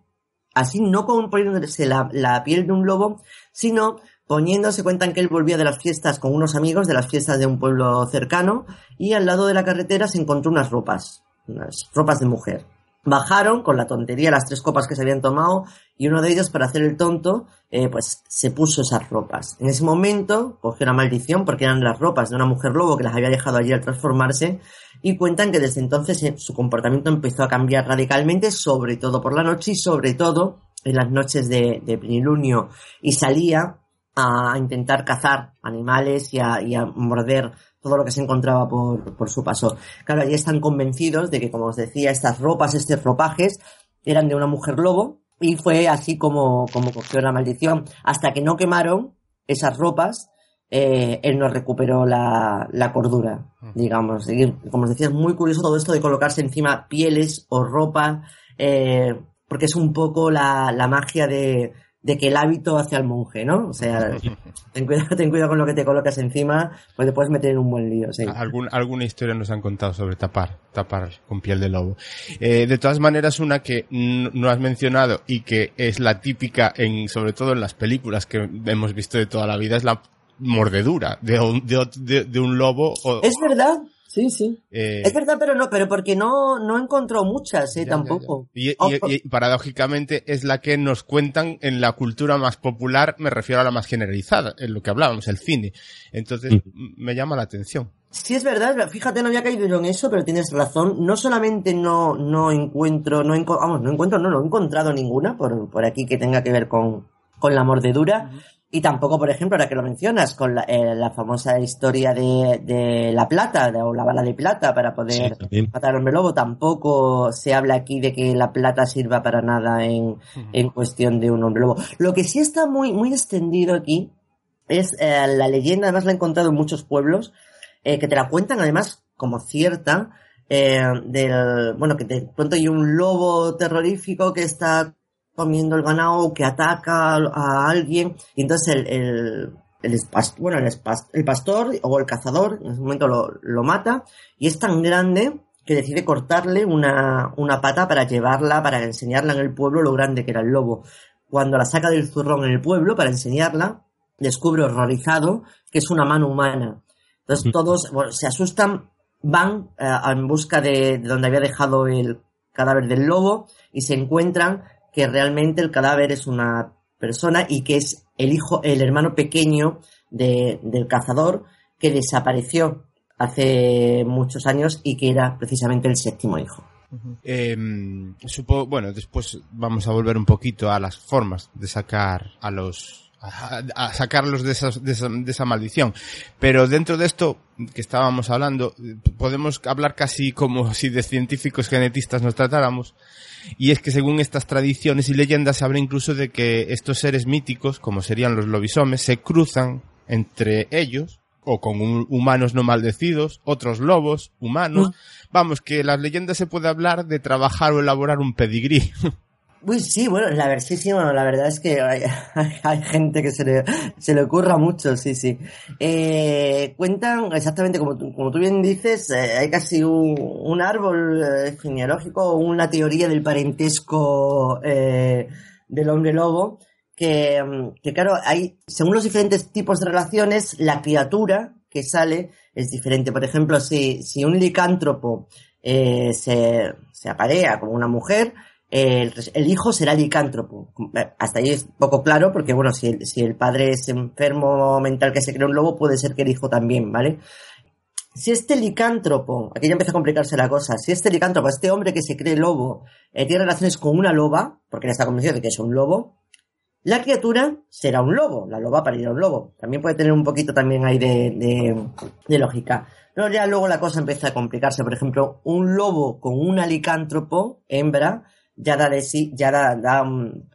así no con poniéndose la, la piel de un lobo, sino poniéndose, cuentan que él volvía de las fiestas con unos amigos, de las fiestas de un pueblo cercano, y al lado de la carretera se encontró unas ropas, unas ropas de mujer. Bajaron con la tontería las tres copas que se habían tomado y uno de ellos, para hacer el tonto, eh, pues se puso esas ropas. En ese momento cogió una maldición porque eran las ropas de una mujer lobo que las había dejado allí al transformarse y cuentan que desde entonces eh, su comportamiento empezó a cambiar radicalmente, sobre todo por la noche y sobre todo en las noches de, de plenilunio y salía a intentar cazar animales y a, y a morder todo lo que se encontraba por, por su paso. Claro, allí están convencidos de que, como os decía, estas ropas, estos ropajes, eran de una mujer lobo, y fue así como, como cogió la maldición. Hasta que no quemaron esas ropas, eh, él no recuperó la, la cordura, digamos. Y, como os decía, es muy curioso todo esto de colocarse encima pieles o ropa, eh, porque es un poco la, la magia de, de que el hábito hace al monje, ¿no? O sea, ten cuidado, ten cuidado con lo que te colocas encima, pues te puedes meter en un buen lío, sí. Algún- alguna historia nos han contado sobre tapar, tapar con piel de lobo. Eh, de todas maneras, una que no has mencionado y que es la típica, en, sobre todo en las películas que hemos visto de toda la vida, es la mordedura de un, de, de- de un lobo. O, Es verdad, sí, sí. eh, Es verdad, pero no, pero porque no, no encontró muchas, eh, ya, tampoco. ya. Y, y- y paradójicamente es la que nos cuentan en la cultura más popular, me refiero a la más generalizada, en lo que hablábamos, el cine. Entonces, Mm. me llama la atención. Sí, es verdad, fíjate, no había caído yo en eso, pero tienes razón. No solamente no, no encuentro, no, enco- vamos, no encuentro, no, no he encontrado ninguna por, por aquí que tenga que ver con, con la mordedura. Y tampoco, por ejemplo, ahora que lo mencionas, con la, eh, la famosa historia de, de la plata, de- o la bala de plata para poder Sí, matar al hombre lobo, tampoco se habla aquí de que la plata sirva para nada en, en cuestión de un hombre lobo. Lo que sí está muy, muy extendido aquí es eh, la leyenda, además la he encontrado en muchos pueblos, eh, que te la cuentan además como cierta, eh, del, bueno, que de pronto hay un lobo terrorífico que está comiendo el ganado, que ataca a, alguien, y entonces el, el, bueno, el, pastor o el cazador en ese momento lo, lo mata, y es tan grande que decide cortarle una, una pata para llevarla, para enseñarla en el pueblo lo grande que era el lobo. Cuando la saca del zurrón en el pueblo para enseñarla, descubre horrorizado que es una mano humana. Entonces todos bueno, se asustan, van eh, en busca de, de donde había dejado el cadáver del lobo y se encuentran que realmente el cadáver es una persona y que es el hijo, el hermano pequeño de- del cazador que desapareció hace muchos años y que era precisamente el séptimo hijo. Eh, supo- bueno, después vamos a volver un poquito a las formas de sacar a los a, a sacarlos de, esas- de esa, de esa maldición. Pero dentro de esto que estábamos hablando, podemos hablar casi como si de científicos genetistas nos tratáramos. Y es que según estas tradiciones y leyendas se habla incluso de que estos seres míticos, como serían los lobisomes, se cruzan entre ellos o con un- humanos no maldecidos, otros lobos, humanos. Vamos, que las leyendas se puede hablar de trabajar o elaborar un pedigrí. Uy, sí, bueno, la verdad, sí, bueno, la verdad es que hay, gente que se le, se le ocurra mucho, sí, sí. Eh, cuentan exactamente como como tú bien dices, eh, hay casi un, árbol eh, genealógico, una teoría del parentesco eh, del hombre lobo, que, que claro, hay, según los diferentes tipos de relaciones, la criatura que sale es diferente. Por ejemplo, si, si un licántropo se, se aparea con una mujer, el, el hijo será licántropo. Hasta ahí es poco claro, porque bueno, si el, padre es enfermo mental que se cree un lobo, puede ser que el hijo también, ¿vale? Si este licántropo, aquí ya empieza a complicarse la cosa, si este licántropo, este hombre que se cree lobo, eh, tiene relaciones con una loba, porque él está convencido de que es un lobo, la criatura será un lobo, la loba parirá un lobo. También puede tener un poquito también ahí de lógica. Pero ya luego la cosa empieza a complicarse. Por ejemplo, un lobo con una licántropo, hembra, ya da de sí, ya da, da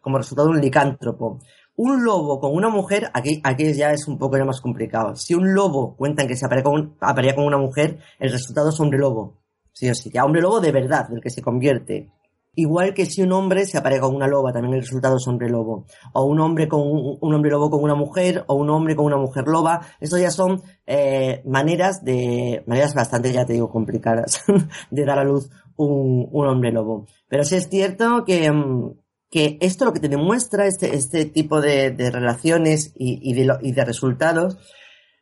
como resultado un licántropo. Un lobo con una mujer, aquí, aquí ya es un poco ya más complicado. Si un lobo cuentan que se aparea con, aparea con una mujer, el resultado es hombre lobo. Sí o sí, ya hombre lobo de verdad, del que se convierte. Igual que si un hombre se aparea con una loba, también el resultado es hombre lobo. O un hombre con un, un hombre lobo con una mujer, o un hombre con una mujer loba. Esto ya son eh, maneras de, maneras bastante, ya te digo, complicadas de dar a luz un, hombre lobo. Pero sí es cierto que, mm, que esto lo que te demuestra, este, este tipo de, relaciones y, y de, lo- y de resultados,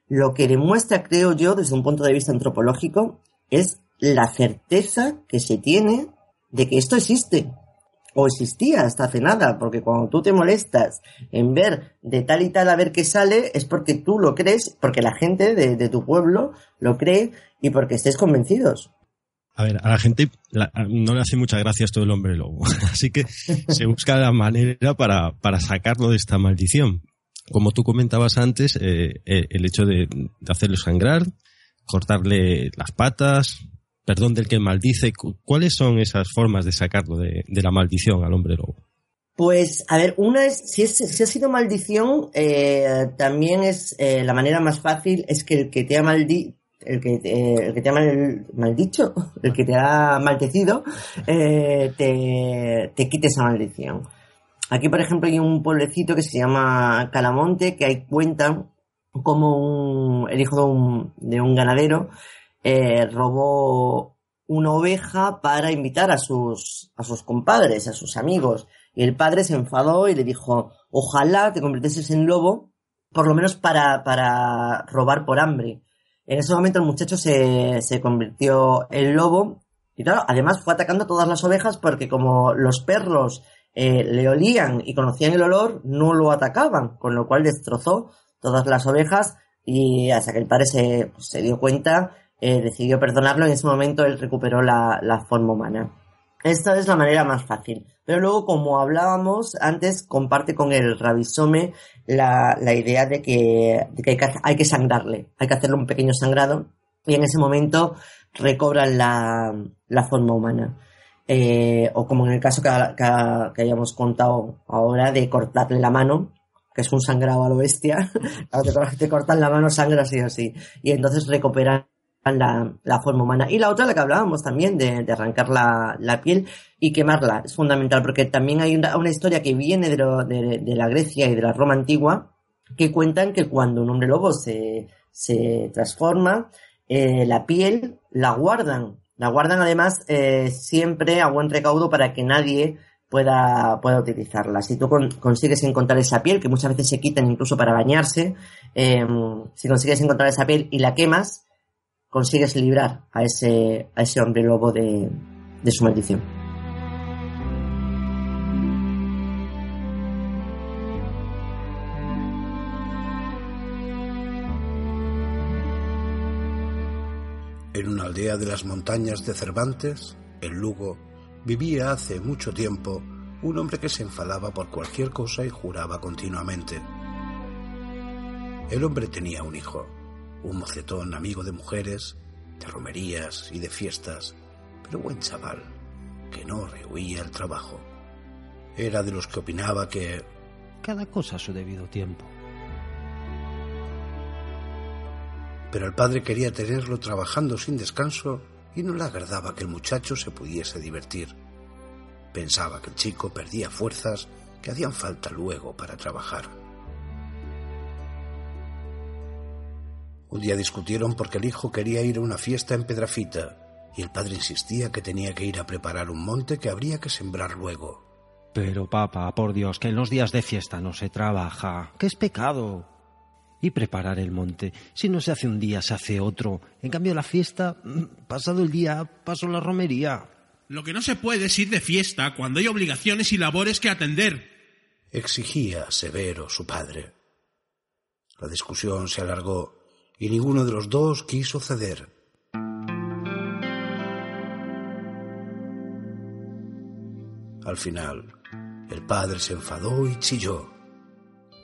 lo que demuestra, creo yo, desde un punto de vista antropológico, es la certeza que se tiene de que esto existe. O existía hasta hace nada, porque cuando tú te molestas en ver de tal y tal a ver qué sale, es porque tú lo crees, porque la gente de, de tu pueblo lo cree y porque estés convencidos. A ver, a la gente la- no le hace mucha gracia esto del hombre lobo. Así que se busca la manera para, para sacarlo de esta maldición. Como tú comentabas antes, eh, eh, el hecho de, hacerlo sangrar, cortarle las patas, perdón del que maldice. cu- ¿Cuáles son esas formas de sacarlo de, de la maldición al hombre lobo? Pues, a ver, una es, si, es, si ha sido maldición, eh, también es la manera más fácil es que el que te ha maldi el que, te- el que te ha mal- maldicho, el que te ha maldecido, eh, te, te quite esa maldición. Aquí, por ejemplo, hay un pueblecito que se llama Calamonte, que hay cuentan como un, el hijo de un, de un ganadero eh, robó una oveja para invitar a sus, a sus compadres, a sus amigos. Y el padre se enfadó y le dijo, ojalá te convirtieses en lobo, por lo menos para, para robar por hambre. En ese momento el muchacho se, se convirtió en lobo y claro, además fue atacando todas las ovejas porque como los perros eh, le olían y conocían el olor, no lo atacaban, con lo cual destrozó todas las ovejas y hasta que el padre se, se dio cuenta, eh, decidió perdonarlo y en ese momento él recuperó la, la forma humana. Esta es la manera más fácil. Pero luego, como hablábamos antes, comparte con el rabisome la, la idea de que, que hay, que hay que sangrarle, hay que hacerle un pequeño sangrado y en ese momento recobran la, la forma humana. Eh, o como en el caso que, que, que hayamos contado ahora de cortarle la mano, que es un sangrado a lo bestia, te, te cortan la mano sangra así o así, y entonces recuperan la, forma humana. Y la otra, la que hablábamos también, de, arrancar la, la, piel y quemarla, es fundamental, porque también hay una, una historia que viene de, de, la Grecia y de la Roma antigua, que cuentan que cuando un hombre lobo se, se transforma, eh, la piel la guardan, la guardan además eh, siempre a buen recaudo para que nadie pueda, pueda utilizarla. Si tú con, consigues encontrar esa piel, que muchas veces se quitan incluso para bañarse, eh, si consigues encontrar esa piel y la quemas, consigues librar a ese, a ese hombre lobo de, de su maldición. En una aldea de las montañas de Cervantes, en Lugo, vivía hace mucho tiempo un hombre que se enfadaba por cualquier cosa y juraba continuamente. El hombre tenía un hijo, un mocetón amigo de mujeres, de romerías y de fiestas, pero buen chaval, que no rehuía el trabajo. Era de los que opinaba que Cada cosa a su debido tiempo. pero el padre quería tenerlo trabajando sin descanso y no le agradaba que el muchacho se pudiese divertir. Pensaba que el chico perdía fuerzas que hacían falta luego para trabajar. Un día discutieron porque el hijo quería ir a una fiesta en Pedrafita y el padre insistía que tenía que ir a preparar un monte que habría que sembrar luego. Pero, papá, por Dios, que en los días de fiesta no se trabaja. que es pecado? Y preparar el monte. Si no se hace un día, se hace otro. En cambio, la fiesta, mm, pasado el día, paso la romería. Lo que no se puede es ir de fiesta cuando hay obligaciones y labores que atender. Exigía severo su padre. La discusión se alargó y ninguno de los dos quiso ceder. Al final, el padre se enfadó y chilló.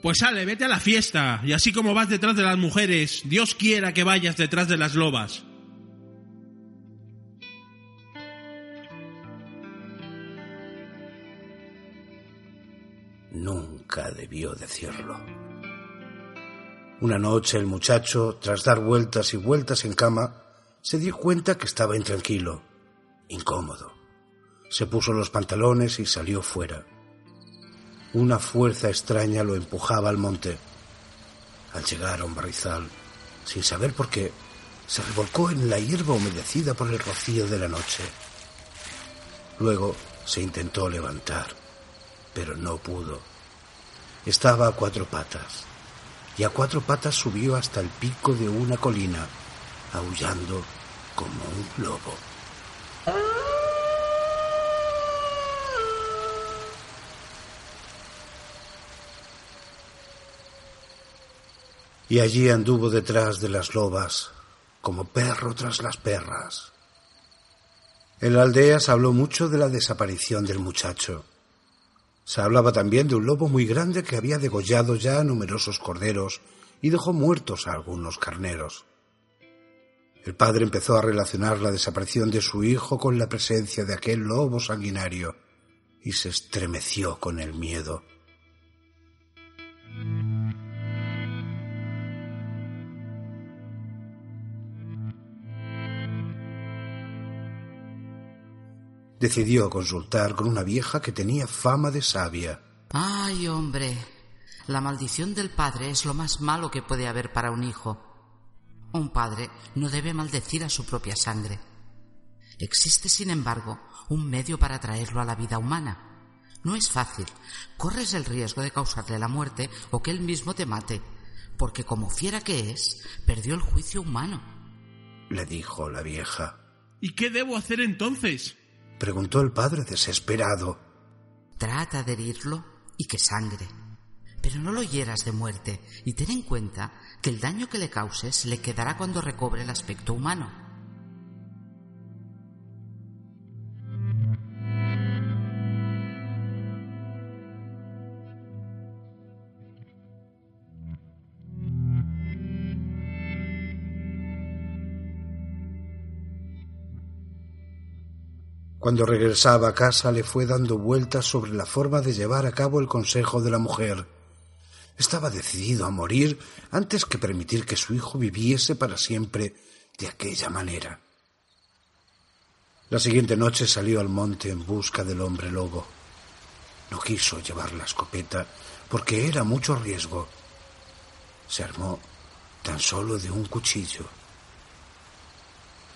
Pues sale, vete a la fiesta, y así como vas detrás de las mujeres, Dios quiera que vayas detrás de las lobas. Nunca debió decirlo. Una noche el muchacho, tras dar vueltas y vueltas en cama, se dio cuenta que estaba intranquilo, incómodo. Se puso los pantalones y salió fuera. Una fuerza extraña lo empujaba al monte. Al llegar a un barrizal, sin saber por qué, se revolcó en la hierba humedecida por el rocío de la noche. Luego se intentó levantar, pero no pudo. Estaba a cuatro patas, y a cuatro patas subió hasta el pico de una colina, aullando como un lobo. Y allí anduvo detrás de las lobas, como perro tras las perras. En la aldea se habló mucho de la desaparición del muchacho. Se hablaba también de un lobo muy grande que había degollado ya a numerosos corderos y dejó muertos a algunos carneros. El padre empezó a relacionar la desaparición de su hijo con la presencia de aquel lobo sanguinario y se estremeció con el miedo. Decidió consultar con una vieja que tenía fama de sabia. Ay, hombre, la maldición del padre es lo más malo que puede haber para un hijo. Un padre no debe maldecir a su propia sangre. Existe, sin embargo, un medio para traerlo a la vida humana. No es fácil. Corres el riesgo de causarle la muerte o que él mismo te mate, porque como fiera que es, perdió el juicio humano. Le dijo la vieja. ¿Y qué debo hacer entonces? Preguntó el padre desesperado. Trata de herirlo y que sangre. Pero no lo hieras de muerte y ten en cuenta que el daño que le causes le quedará cuando recobre el aspecto humano. Cuando regresaba a casa le fue dando vueltas sobre la forma de llevar a cabo el consejo de la mujer. Estaba decidido a morir antes que permitir que su hijo viviese para siempre de aquella manera. La siguiente noche salió al monte en busca del hombre lobo. No quiso llevar la escopeta porque era mucho riesgo. Se armó tan solo de un cuchillo.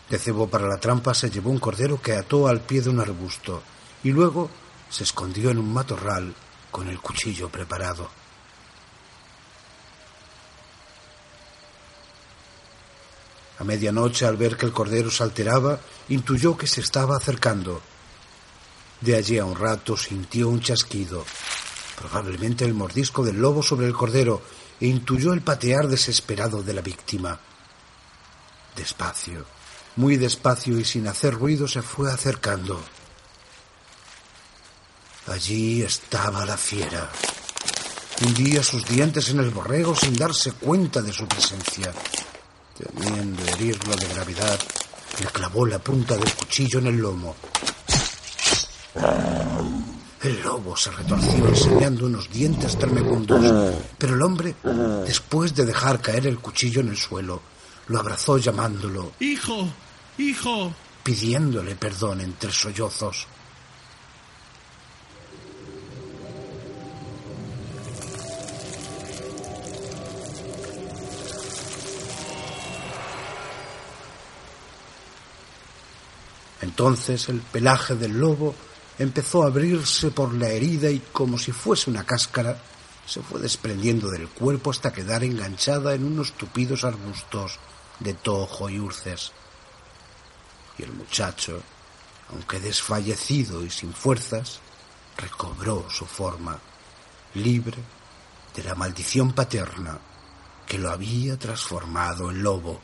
De cebo para la trampa se llevó un cordero que ató al pie de un arbusto y luego se escondió en un matorral con el cuchillo preparado. A medianoche, al ver que el cordero se alteraba, intuyó que se estaba acercando. De allí a un rato sintió un chasquido, probablemente el mordisco del lobo sobre el cordero, e intuyó el patear desesperado de la víctima. Despacio, Muy despacio y sin hacer ruido se fue acercando. Allí estaba la fiera. Hundía sus dientes en el borrego sin darse cuenta de su presencia. Temiendo herirlo de gravedad, le clavó la punta del cuchillo en el lomo. El lobo se retorció enseñando unos dientes tremebundos, pero el hombre, después de dejar caer el cuchillo en el suelo, lo abrazó llamándolo, Hijo, hijo. pidiéndole perdón entre sollozos. Entonces el pelaje del lobo empezó a abrirse por la herida y como si fuese una cáscara, se fue desprendiendo del cuerpo hasta quedar enganchada en unos tupidos arbustos de tojo y urces. Y el muchacho, aunque desfallecido y sin fuerzas, recobró su forma, libre de la maldición paterna que lo había transformado en lobo.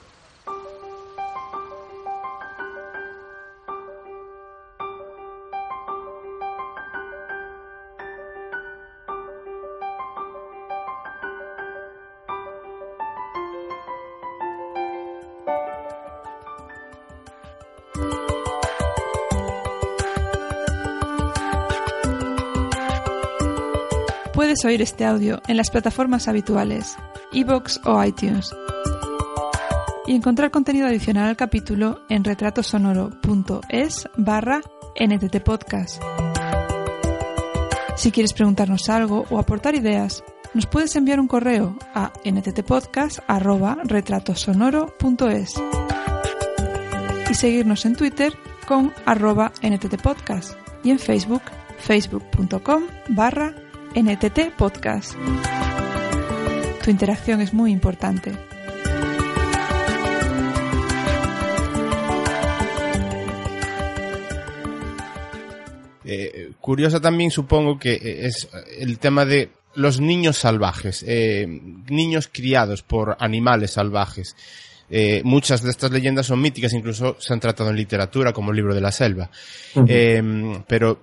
Oír este audio en las plataformas habituales, iVoox o iTunes. Y encontrar contenido adicional al capítulo en retratosonoro.es barra NTT Podcast. Si quieres preguntarnos algo o aportar ideas, nos puedes enviar un correo a nttpodcast.retratosonoro.es y seguirnos en Twitter con arroba nttpodcast y en Facebook facebook.com barra NTT Podcast. Tu interacción es muy importante. Eh, curiosa también supongo que eh, es el tema de los niños salvajes, eh, niños criados por animales salvajes. Eh, muchas de estas leyendas son míticas, incluso se han tratado en literatura como el libro de la selva. Eh, pero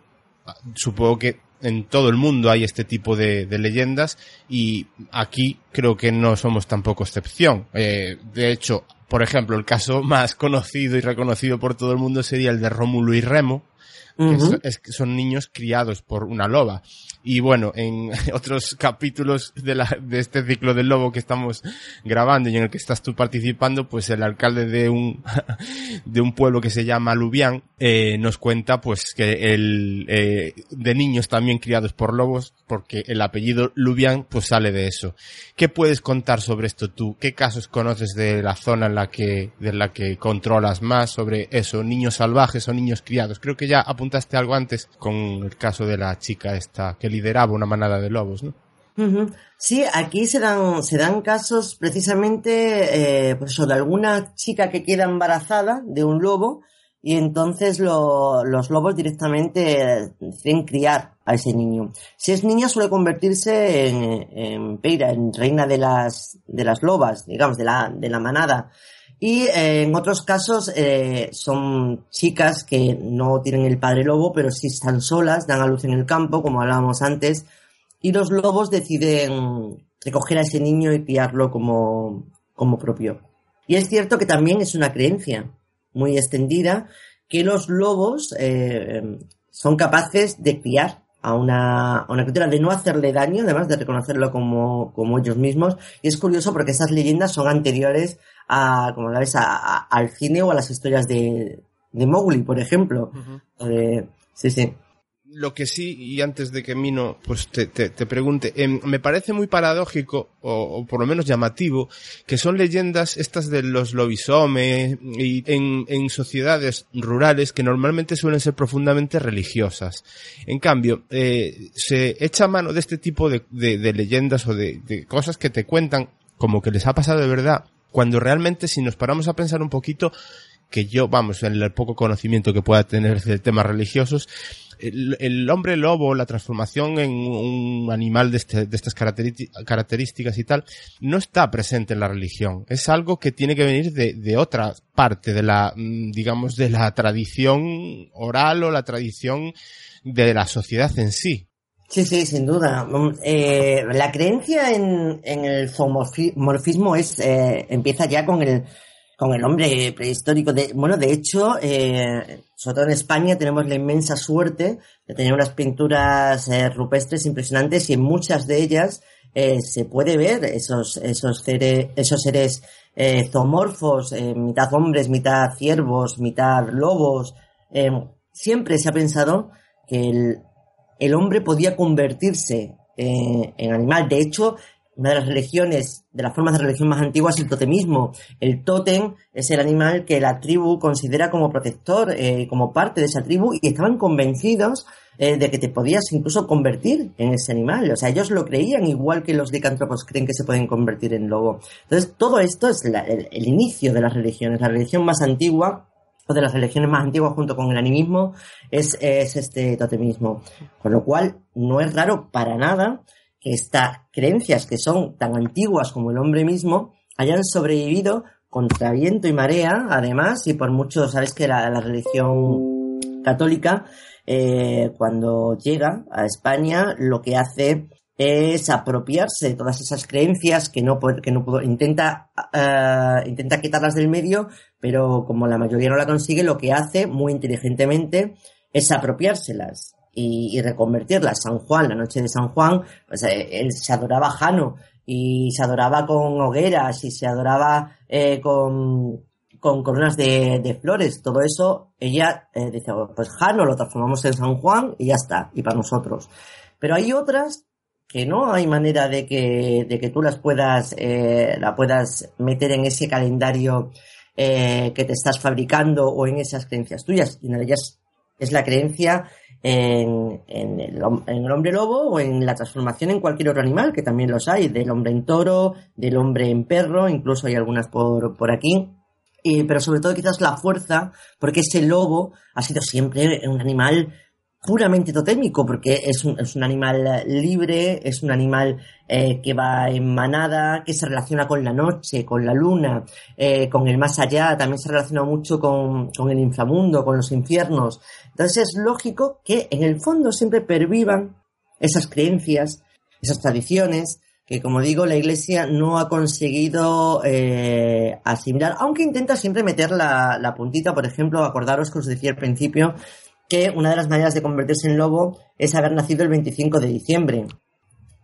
ah, supongo que en todo el mundo hay este tipo de, de leyendas y aquí creo que no somos tampoco excepción. Eh, de hecho, por ejemplo, el caso más conocido y reconocido por todo el mundo sería el de Rómulo y Remo, que Ujú. es- es que son niños criados por una loba. Y bueno, en otros capítulos de, la, de este ciclo del lobo que estamos grabando y en el que estás tú participando, pues el alcalde de un, de un pueblo que se llama Lubián, eh, nos cuenta pues que el, eh, de niños también criados por lobos, porque el apellido Lubián pues sale de eso. ¿Qué puedes contar sobre esto tú? ¿Qué casos conoces de la zona en la que, de la que controlas más sobre eso? Niños salvajes o niños criados. Creo que ya apuntaste algo antes con el caso de la chica esta que lideraba una manada de lobos, ¿no? Sí, aquí se dan, se dan casos precisamente eh, pues, sobre alguna chica que queda embarazada de un lobo y entonces lo- los lobos directamente deciden criar a ese niño. Si es niña suele convertirse en, en Peira, en reina de las, de las lobas, digamos, de la, de la manada. Y eh, en otros casos eh, son chicas que no tienen el padre lobo, pero sí están solas, dan a luz en el campo, como hablábamos antes, y los lobos deciden recoger a ese niño y criarlo como, como propio. Y es cierto que también es una creencia muy extendida que los lobos eh, son capaces de criar a una, a una criatura, de no hacerle daño, además de reconocerlo como, como ellos mismos. Y es curioso porque esas leyendas son anteriores a, como sabes, a- a- al cine o a las historias de, de Mowgli, por ejemplo. Eh, sí, sí. Lo que sí, y antes de que Mino pues te, te, te pregunte, em, me parece muy paradójico, o, o por lo menos llamativo, que son leyendas estas de los lobisome y en, en sociedades rurales que normalmente suelen ser profundamente religiosas. En cambio, eh, se echa mano de este tipo de, de- de leyendas o de, de cosas que te cuentan como que les ha pasado de verdad, cuando realmente si nos paramos a pensar un poquito, que yo, vamos, en el poco conocimiento que pueda tener de temas religiosos, el, hombre lobo, la transformación en un animal de, este- de estas características y tal, no está presente en la religión. Es algo que tiene que venir de, de otra parte de la, mm, digamos, de la tradición oral o la tradición de la sociedad en sí. Sí, sí, sin duda. Mm, eh, la creencia en, en el zoomorfismo es, eh, empieza ya con el, con el hombre prehistórico. De, bueno, de hecho, eh, sobre todo en España tenemos la inmensa suerte de tener unas pinturas eh, rupestres impresionantes y en muchas de ellas eh, se puede ver esos, esos, cere- esos seres zoomorfos, mitad hombres, mitad ciervos, mitad lobos. Siempre se ha pensado que el, el hombre podía convertirse en animal. De hecho, una de las religiones, de las formas de religión más antiguas es el totemismo. El tótem es el animal que la tribu considera como protector, eh, como parte de esa tribu, y estaban convencidos eh, de que te podías incluso convertir en ese animal. O sea, ellos lo creían igual que los licántropos creen que se pueden convertir en lobo. Entonces, todo esto es la- el, el inicio de las religiones. La religión más antigua o de las religiones más antiguas junto con el animismo es, es este totemismo. Con lo cual, no es raro para nada que estas creencias que son tan antiguas como el hombre mismo hayan sobrevivido contra viento y marea, además, y por mucho, sabes que la, la religión católica, eh, cuando llega a España, lo que hace es apropiarse de todas esas creencias que no, que no intenta, eh, intenta quitarlas del medio, pero como la mayoría no la consigue, lo que hace muy inteligentemente es apropiárselas y, y reconvertirlas. San Juan, la noche de San Juan, pues eh, él se adoraba Jano y se adoraba con hogueras y se adoraba eh, con, con coronas de, flores. Todo eso, ella eh, dice, "Oh, pues Jano lo transformamos en San Juan y ya está, y para nosotros. Pero hay otras que no hay manera de que, de que tú las puedas, eh, la puedas meter en ese calendario que te estás fabricando o en esas creencias tuyas. Y una de ellas es la creencia en, el, hombre lobo o en la transformación en cualquier otro animal, que también los hay, del hombre en toro, del hombre en perro, incluso hay algunas por, por aquí. Y, pero sobre todo quizás la fuerza, porque ese lobo ha sido siempre un animal puramente totémico, porque es un, es un animal eh, libre, es un animal eh, que va en manada, que se relaciona con la noche, con la luna, eh, con el más allá, también se relaciona mucho con, con el inframundo, con los infiernos. Entonces es lógico que en el fondo siempre pervivan esas creencias, esas tradiciones, que como digo, la Iglesia no ha conseguido eh, asimilar, aunque intenta siempre meter la, la puntita, por ejemplo, acordaros que os decía al principio, que una de las maneras de convertirse en lobo es haber nacido el 25 de diciembre.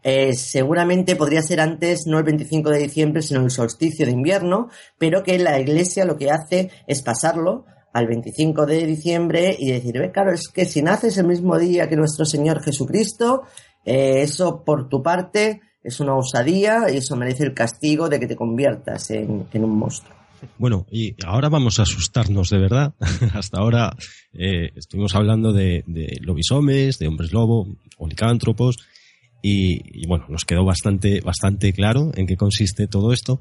Eh, seguramente podría ser antes, no el 25 de diciembre, sino el solsticio de invierno, pero que la iglesia lo que hace es pasarlo al 25 de diciembre y decir, ve, claro, es que si naces el mismo día que nuestro Señor Jesucristo, eh, eso por tu parte es una osadía y eso merece el castigo de que te conviertas en, en un monstruo. Bueno, y ahora vamos a asustarnos de verdad. Hasta ahora eh, estuvimos hablando de, de lobisomes, de hombres lobo, o licántropos, y, bueno, nos quedó bastante, bastante claro en qué consiste todo esto.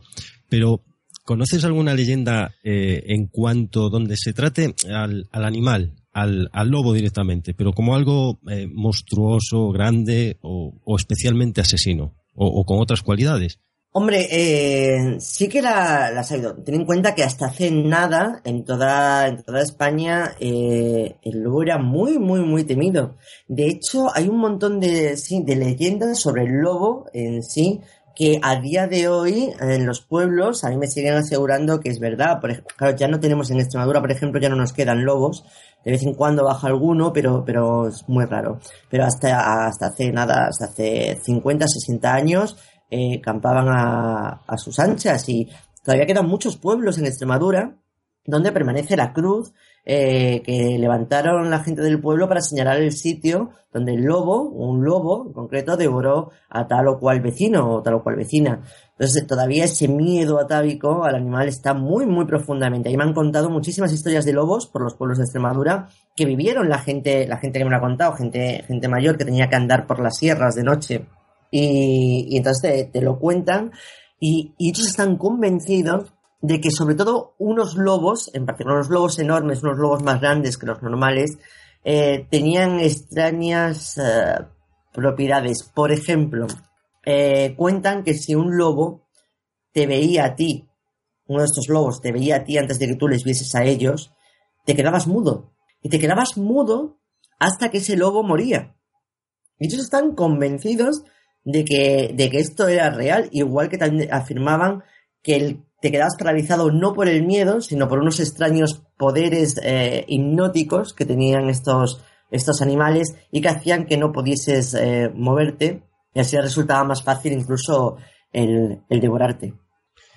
Pero, ¿conoces alguna leyenda eh, en cuanto donde se trate al, al animal, al, al lobo directamente, pero como algo eh, monstruoso, grande o, especialmente asesino, o con otras cualidades? Hombre, eh, sí que la, las ha ido. Ten en cuenta que hasta hace nada, en toda, en toda España, eh, el lobo era muy, muy, muy temido. De hecho, hay un montón de, de leyendas sobre el lobo en sí, que a día de hoy, en los pueblos, a mí me siguen asegurando que es verdad. Por claro, ya no tenemos en Extremadura, por ejemplo, ya no nos quedan lobos. De vez en cuando baja alguno, pero, pero es muy raro. Pero hasta, hasta hace nada, hasta hace 50, 60 años, eh, campaban a, sus anchas y todavía quedan muchos pueblos en Extremadura donde permanece la cruz eh, que levantaron la gente del pueblo para señalar el sitio donde el lobo, un lobo en concreto, devoró a tal o cual vecino o tal o cual vecina. Entonces todavía ese miedo atávico al animal está muy, muy profundamente. Ahí me han contado muchísimas historias de lobos por los pueblos de Extremadura que vivieron la gente, la gente que me lo ha contado, gente, gente mayor que tenía que andar por las sierras de noche y, entonces te, lo cuentan y, y ellos están convencidos de que sobre todo unos lobos, en particular unos lobos enormes, unos lobos más grandes que los normales, eh, tenían extrañas eh, propiedades. Por ejemplo, eh, cuentan que si un lobo te veía a ti, uno de estos lobos te veía a ti antes de que tú les vieses a ellos, te quedabas mudo. Y te quedabas mudo hasta que ese lobo moría. Y ellos están convencidos de que, de que esto era real, igual que también afirmaban que el- te quedabas paralizado no por el miedo, sino por unos extraños poderes eh, hipnóticos que tenían estos, estos animales y que hacían que no pudieses eh, moverte y así resultaba más fácil incluso el, el devorarte.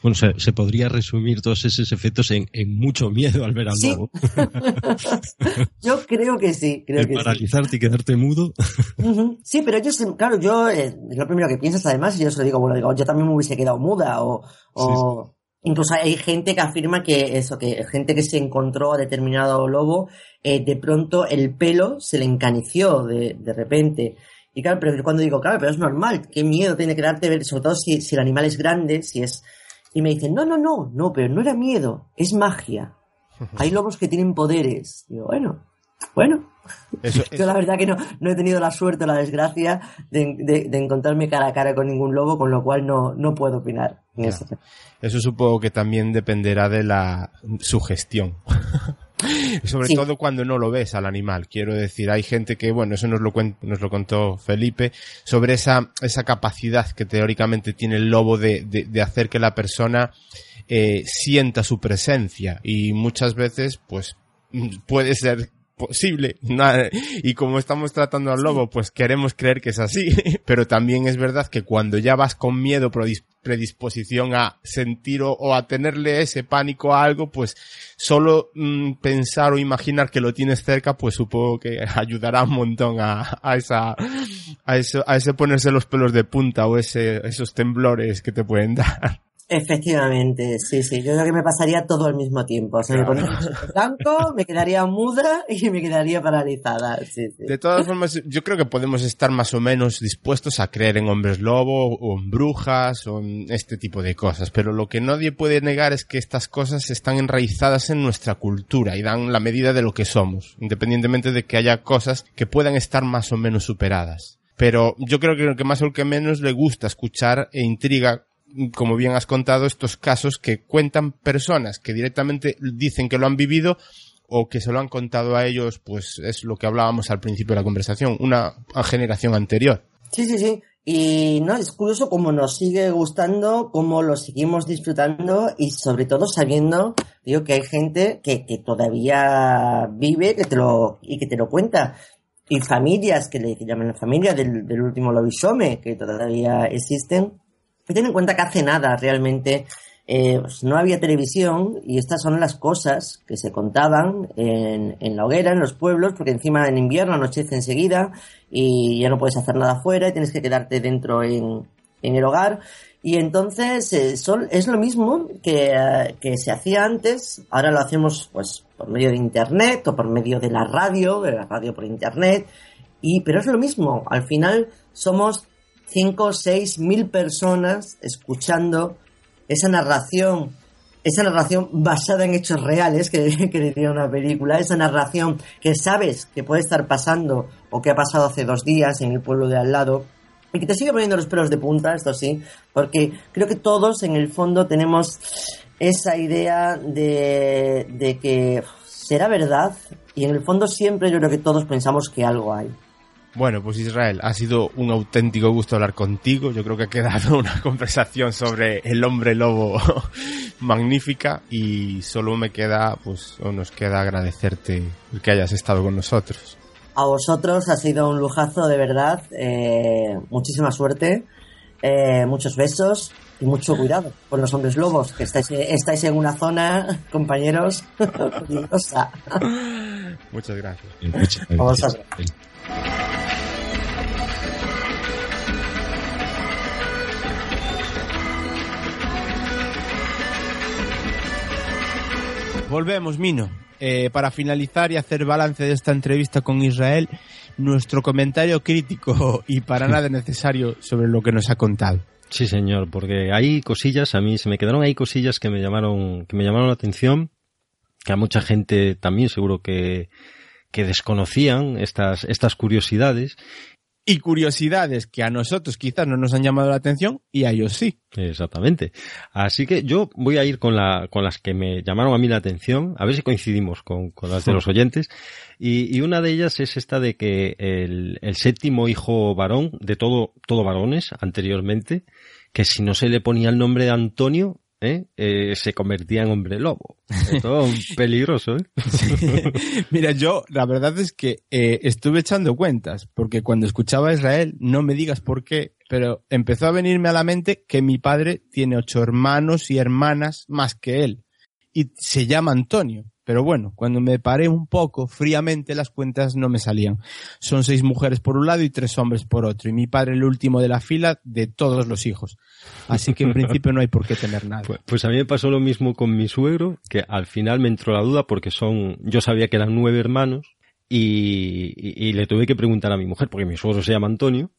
Bueno, se, se podría resumir todos esos efectos en, en mucho miedo al ver al Sí. lobo. Yo creo que sí, creo El que sí. paralizarte y quedarte mudo. Sí, pero ellos, claro, yo, eh, lo primero que piensas además, y yo se lo digo, bueno, digo, yo también me hubiese quedado muda, o, o incluso hay gente que afirma que eso, que gente que se encontró a determinado lobo, eh, de pronto el pelo se le encanició de, de repente. Y claro, pero cuando digo, claro, pero es normal, qué miedo tiene que darte ver, sobre todo si, si el animal es grande, si es... Y me dicen, no, no, no, no, pero no era miedo, es magia. Hay lobos que tienen poderes. Digo, bueno, bueno. Eso- Yo la verdad que no, no he tenido la suerte o la desgracia de, de- de encontrarme cara a cara con ningún lobo, con lo cual no, no puedo opinar en eso. Eso supongo que también dependerá de la sugestión. Sobre Sí. todo cuando no lo ves al animal. Quiero decir, hay gente que, bueno, eso nos lo, cuen- nos lo contó Felipe, sobre esa, esa capacidad que teóricamente tiene el lobo de, de- de hacer que la persona eh, sienta su presencia. Y muchas veces, pues, mm, puede ser posible. Y como estamos tratando al lobo, pues queremos creer que es así. Pero también es verdad que cuando ya vas con miedo, predis- predisposición a sentir o, o a tenerle ese pánico a algo, pues solo mm, pensar o imaginar que lo tienes cerca, pues supongo que ayudará un montón a, a esa, a eso, a ese ponerse los pelos de punta o ese, esos temblores que te pueden dar. Efectivamente, sí, sí. Yo creo que me pasaría todo al mismo tiempo. O sea, me Claro. pondría en blanco, me quedaría muda y me quedaría paralizada. Sí, sí. De todas formas, yo creo que podemos estar más o menos dispuestos a creer en hombres lobo o en brujas o en este tipo de cosas, pero lo que nadie puede negar es que estas cosas están enraizadas en nuestra cultura y dan la medida de lo que somos, independientemente de que haya cosas que puedan estar más o menos superadas. Pero yo creo que lo que más o lo que menos le gusta escuchar e intriga como bien has contado, estos casos que cuentan personas que directamente dicen que lo han vivido o que se lo han contado a ellos, pues es lo que hablábamos al principio de la conversación, una generación anterior. Sí, sí, sí. Y no, es curioso cómo nos sigue gustando, cómo lo seguimos disfrutando y sobre todo sabiendo, digo, que hay gente que, que todavía vive que te lo, y que te lo cuenta. Y familias que le llaman la familia del, del último Lobisome, que todavía existen. Ten en cuenta que hace nada realmente eh, pues no había televisión y estas son las cosas que se contaban en, la hoguera, en los pueblos, porque encima en invierno anochece enseguida y ya no puedes hacer nada afuera y tienes que quedarte dentro en, el hogar. Y entonces eh, es lo mismo que, eh, que se hacía antes, ahora lo hacemos pues por medio de internet o por medio de la radio, de la radio por internet, y, pero es lo mismo, al final somos 5 o 6 mil personas escuchando esa narración, esa narración basada en hechos reales, que, que una película, esa narración que sabes que puede estar pasando o que ha pasado hace dos días en el pueblo de al lado, y que te sigue poniendo los pelos de punta, esto sí, porque creo que todos en el fondo tenemos esa idea de, de que será verdad, y en el fondo siempre yo creo que todos pensamos que algo hay. Bueno, pues Israel, ha sido un auténtico gusto hablar contigo. Yo creo que ha quedado una conversación sobre el hombre lobo magnífica y solo me queda, pues, o nos queda agradecerte el que hayas estado con nosotros. A vosotros ha sido un lujazo de verdad, eh, muchísima suerte, eh, muchos besos y mucho cuidado con los hombres lobos, que estáis, estáis en una zona, compañeros, peligrosa. Muchas gracias. Muchas A vosotros. Volvemos, Mino. Eh, para finalizar y hacer balance de esta entrevista con Israel, nuestro comentario crítico y para nada necesario sobre lo que nos ha contado. Sí, señor, porque hay cosillas, a mí se me quedaron ahí cosillas que me llamaron, que me llamaron la atención, que a mucha gente también seguro que, que desconocían estas, estas curiosidades. Y curiosidades que a nosotros quizás no nos han llamado la atención y a ellos sí. Exactamente. Así que yo voy a ir con, la, con las que me llamaron a mí la atención, a ver si coincidimos con, con las de los oyentes. Y, y una de ellas es esta de que el, el séptimo hijo varón, de todo, todo varones anteriormente, que si no se le ponía el nombre de Antonio, ¿eh? Eh, se convertía en hombre lobo. Es peligroso, ¿eh? Mira, yo la verdad es que eh, estuve echando cuentas, porque cuando escuchaba a Israel, no me digas por qué, pero empezó a venirme a la mente que mi padre tiene ocho hermanos y hermanas más que él, y se llama Antonio. Pero bueno, cuando me paré un poco fríamente, las cuentas no me salían. Son seis mujeres por un lado y tres hombres por otro, y mi padre el último de la fila de todos los hijos. Así que en principio no hay por qué temer nada. Pues, pues a mí me pasó lo mismo con mi suegro, que al final me entró la duda porque son, yo sabía que eran nueve hermanos y, y- y le tuve que preguntar a mi mujer, porque mi suegro se llama Antonio,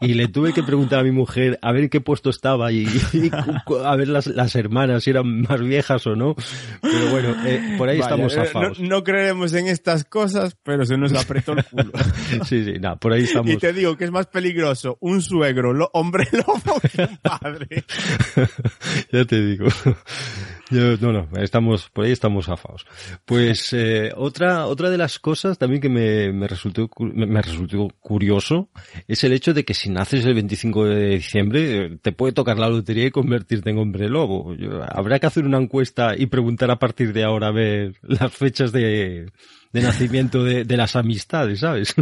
y le tuve que preguntar a mi mujer a ver en qué puesto estaba y, y a ver las, las hermanas si eran más viejas o no. Pero bueno, eh, por ahí Vaya, estamos eh, no, zafados. no creeremos en estas cosas, pero se nos apretó el culo. Sí, sí, nada, por ahí estamos. Y te digo que es más peligroso un suegro lo- hombre lobo que un padre. ya te digo. Yo- no, no, estamos, por ahí estamos zafados. Pues eh, otra, otra de las cosas también que me, me resultó, me resultó curioso es el hecho de que si naces el 25 de diciembre te puede tocar la lotería y convertirte en hombre lobo. Yo- habrá que hacer una encuesta y preguntar a partir de ahora a ver las fechas de, de nacimiento de, de las amistades, ¿sabes?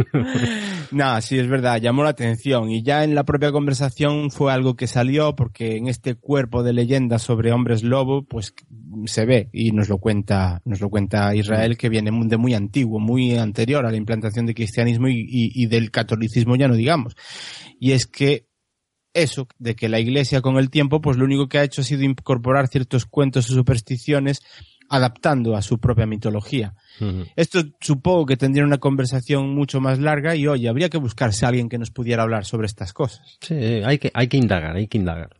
Nada, sí, es verdad, llamó la atención y ya en la propia conversación fue algo que salió porque en este cuerpo de leyendas sobre hombres lobo, pues se ve y nos lo cuenta, nos lo cuenta Israel que viene de muy antiguo, muy anterior a la implantación del cristianismo y, y- y del catolicismo ya no digamos. Y es que eso, de que la iglesia con el tiempo, pues lo único que ha hecho ha sido incorporar ciertos cuentos y supersticiones adaptando a su propia mitología. Esto supongo que tendría una conversación mucho más larga y oye, habría que buscarse a alguien que nos pudiera hablar sobre estas cosas. Sí, hay que, hay que indagar, hay que indagar.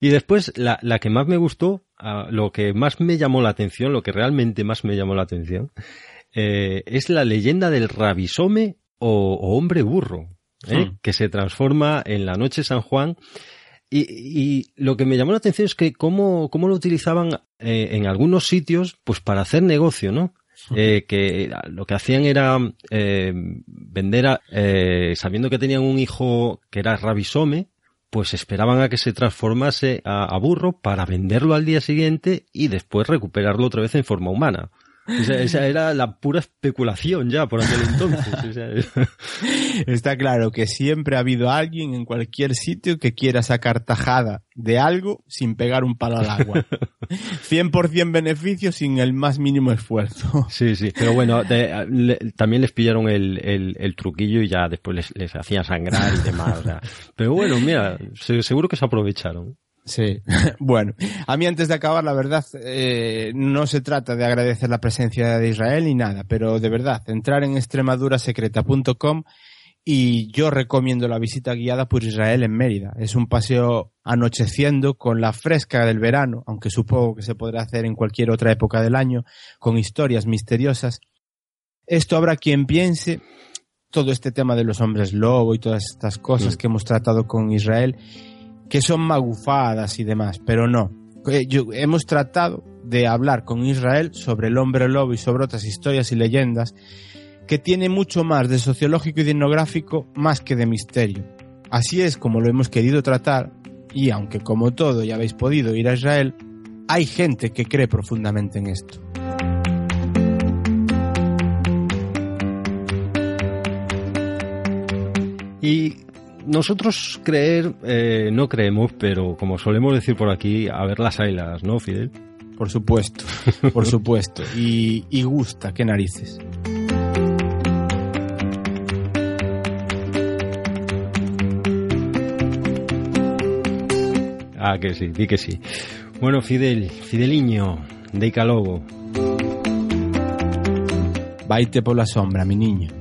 Y después, la, la que más me gustó, ah, lo que más me llamó la atención, lo que realmente más me llamó la atención, eh, es la leyenda del rabisome o, o hombre burro, ¿eh? Hmm. que se transforma en la noche San Juan. Y, y lo que me llamó la atención es que cómo, cómo lo utilizaban eh, en algunos sitios pues para hacer negocio, ¿no? Eh, que lo que hacían era eh, vender, a- eh, sabiendo que tenían un hijo que era rabisome, pues esperaban a que se transformase a, a burro para venderlo al día siguiente y después recuperarlo otra vez en forma humana. Esa, esa era la pura especulación ya por aquel entonces. O sea, Está claro que siempre ha habido alguien en cualquier sitio que quiera sacar tajada de algo sin pegar un palo al agua. 100% beneficio sin el más mínimo esfuerzo. Sí, sí, pero bueno, le- también les pillaron el, el, el truquillo y ya después les, les hacían sangrar y demás. o sea. Pero bueno, mira, se- seguro que se aprovecharon. Sí, bueno, a mí antes de acabar, la verdad, eh, no se trata de agradecer la presencia de Israel ni nada, pero de verdad, entrar en extremadurasecreta.com y yo recomiendo la visita guiada por Israel en Mérida. Es un paseo anocheciendo con la fresca del verano, aunque supongo que se podrá hacer en cualquier otra época del año, con historias misteriosas. Esto habrá quien piense todo este tema de los hombres lobo y todas estas cosas que hemos tratado con Israel que son magufadas y demás, pero no. Hemos tratado de hablar con Israel sobre el hombre lobo y sobre otras historias y leyendas que tiene mucho más de sociológico y de etnográfico más que de misterio. Así es como lo hemos querido tratar y aunque como todo ya habéis podido ir a Israel, hay gente que cree profundamente en esto. Y nosotros creer, eh, no creemos, pero como solemos decir por aquí, a ver las ailas, ¿no, Fidel? Por supuesto, por supuesto. Y, y gusta, qué narices. Ah, que sí, di que sí. Bueno, Fidel, Fideliño, de Icalobo. Vaite por la sombra, mi niño.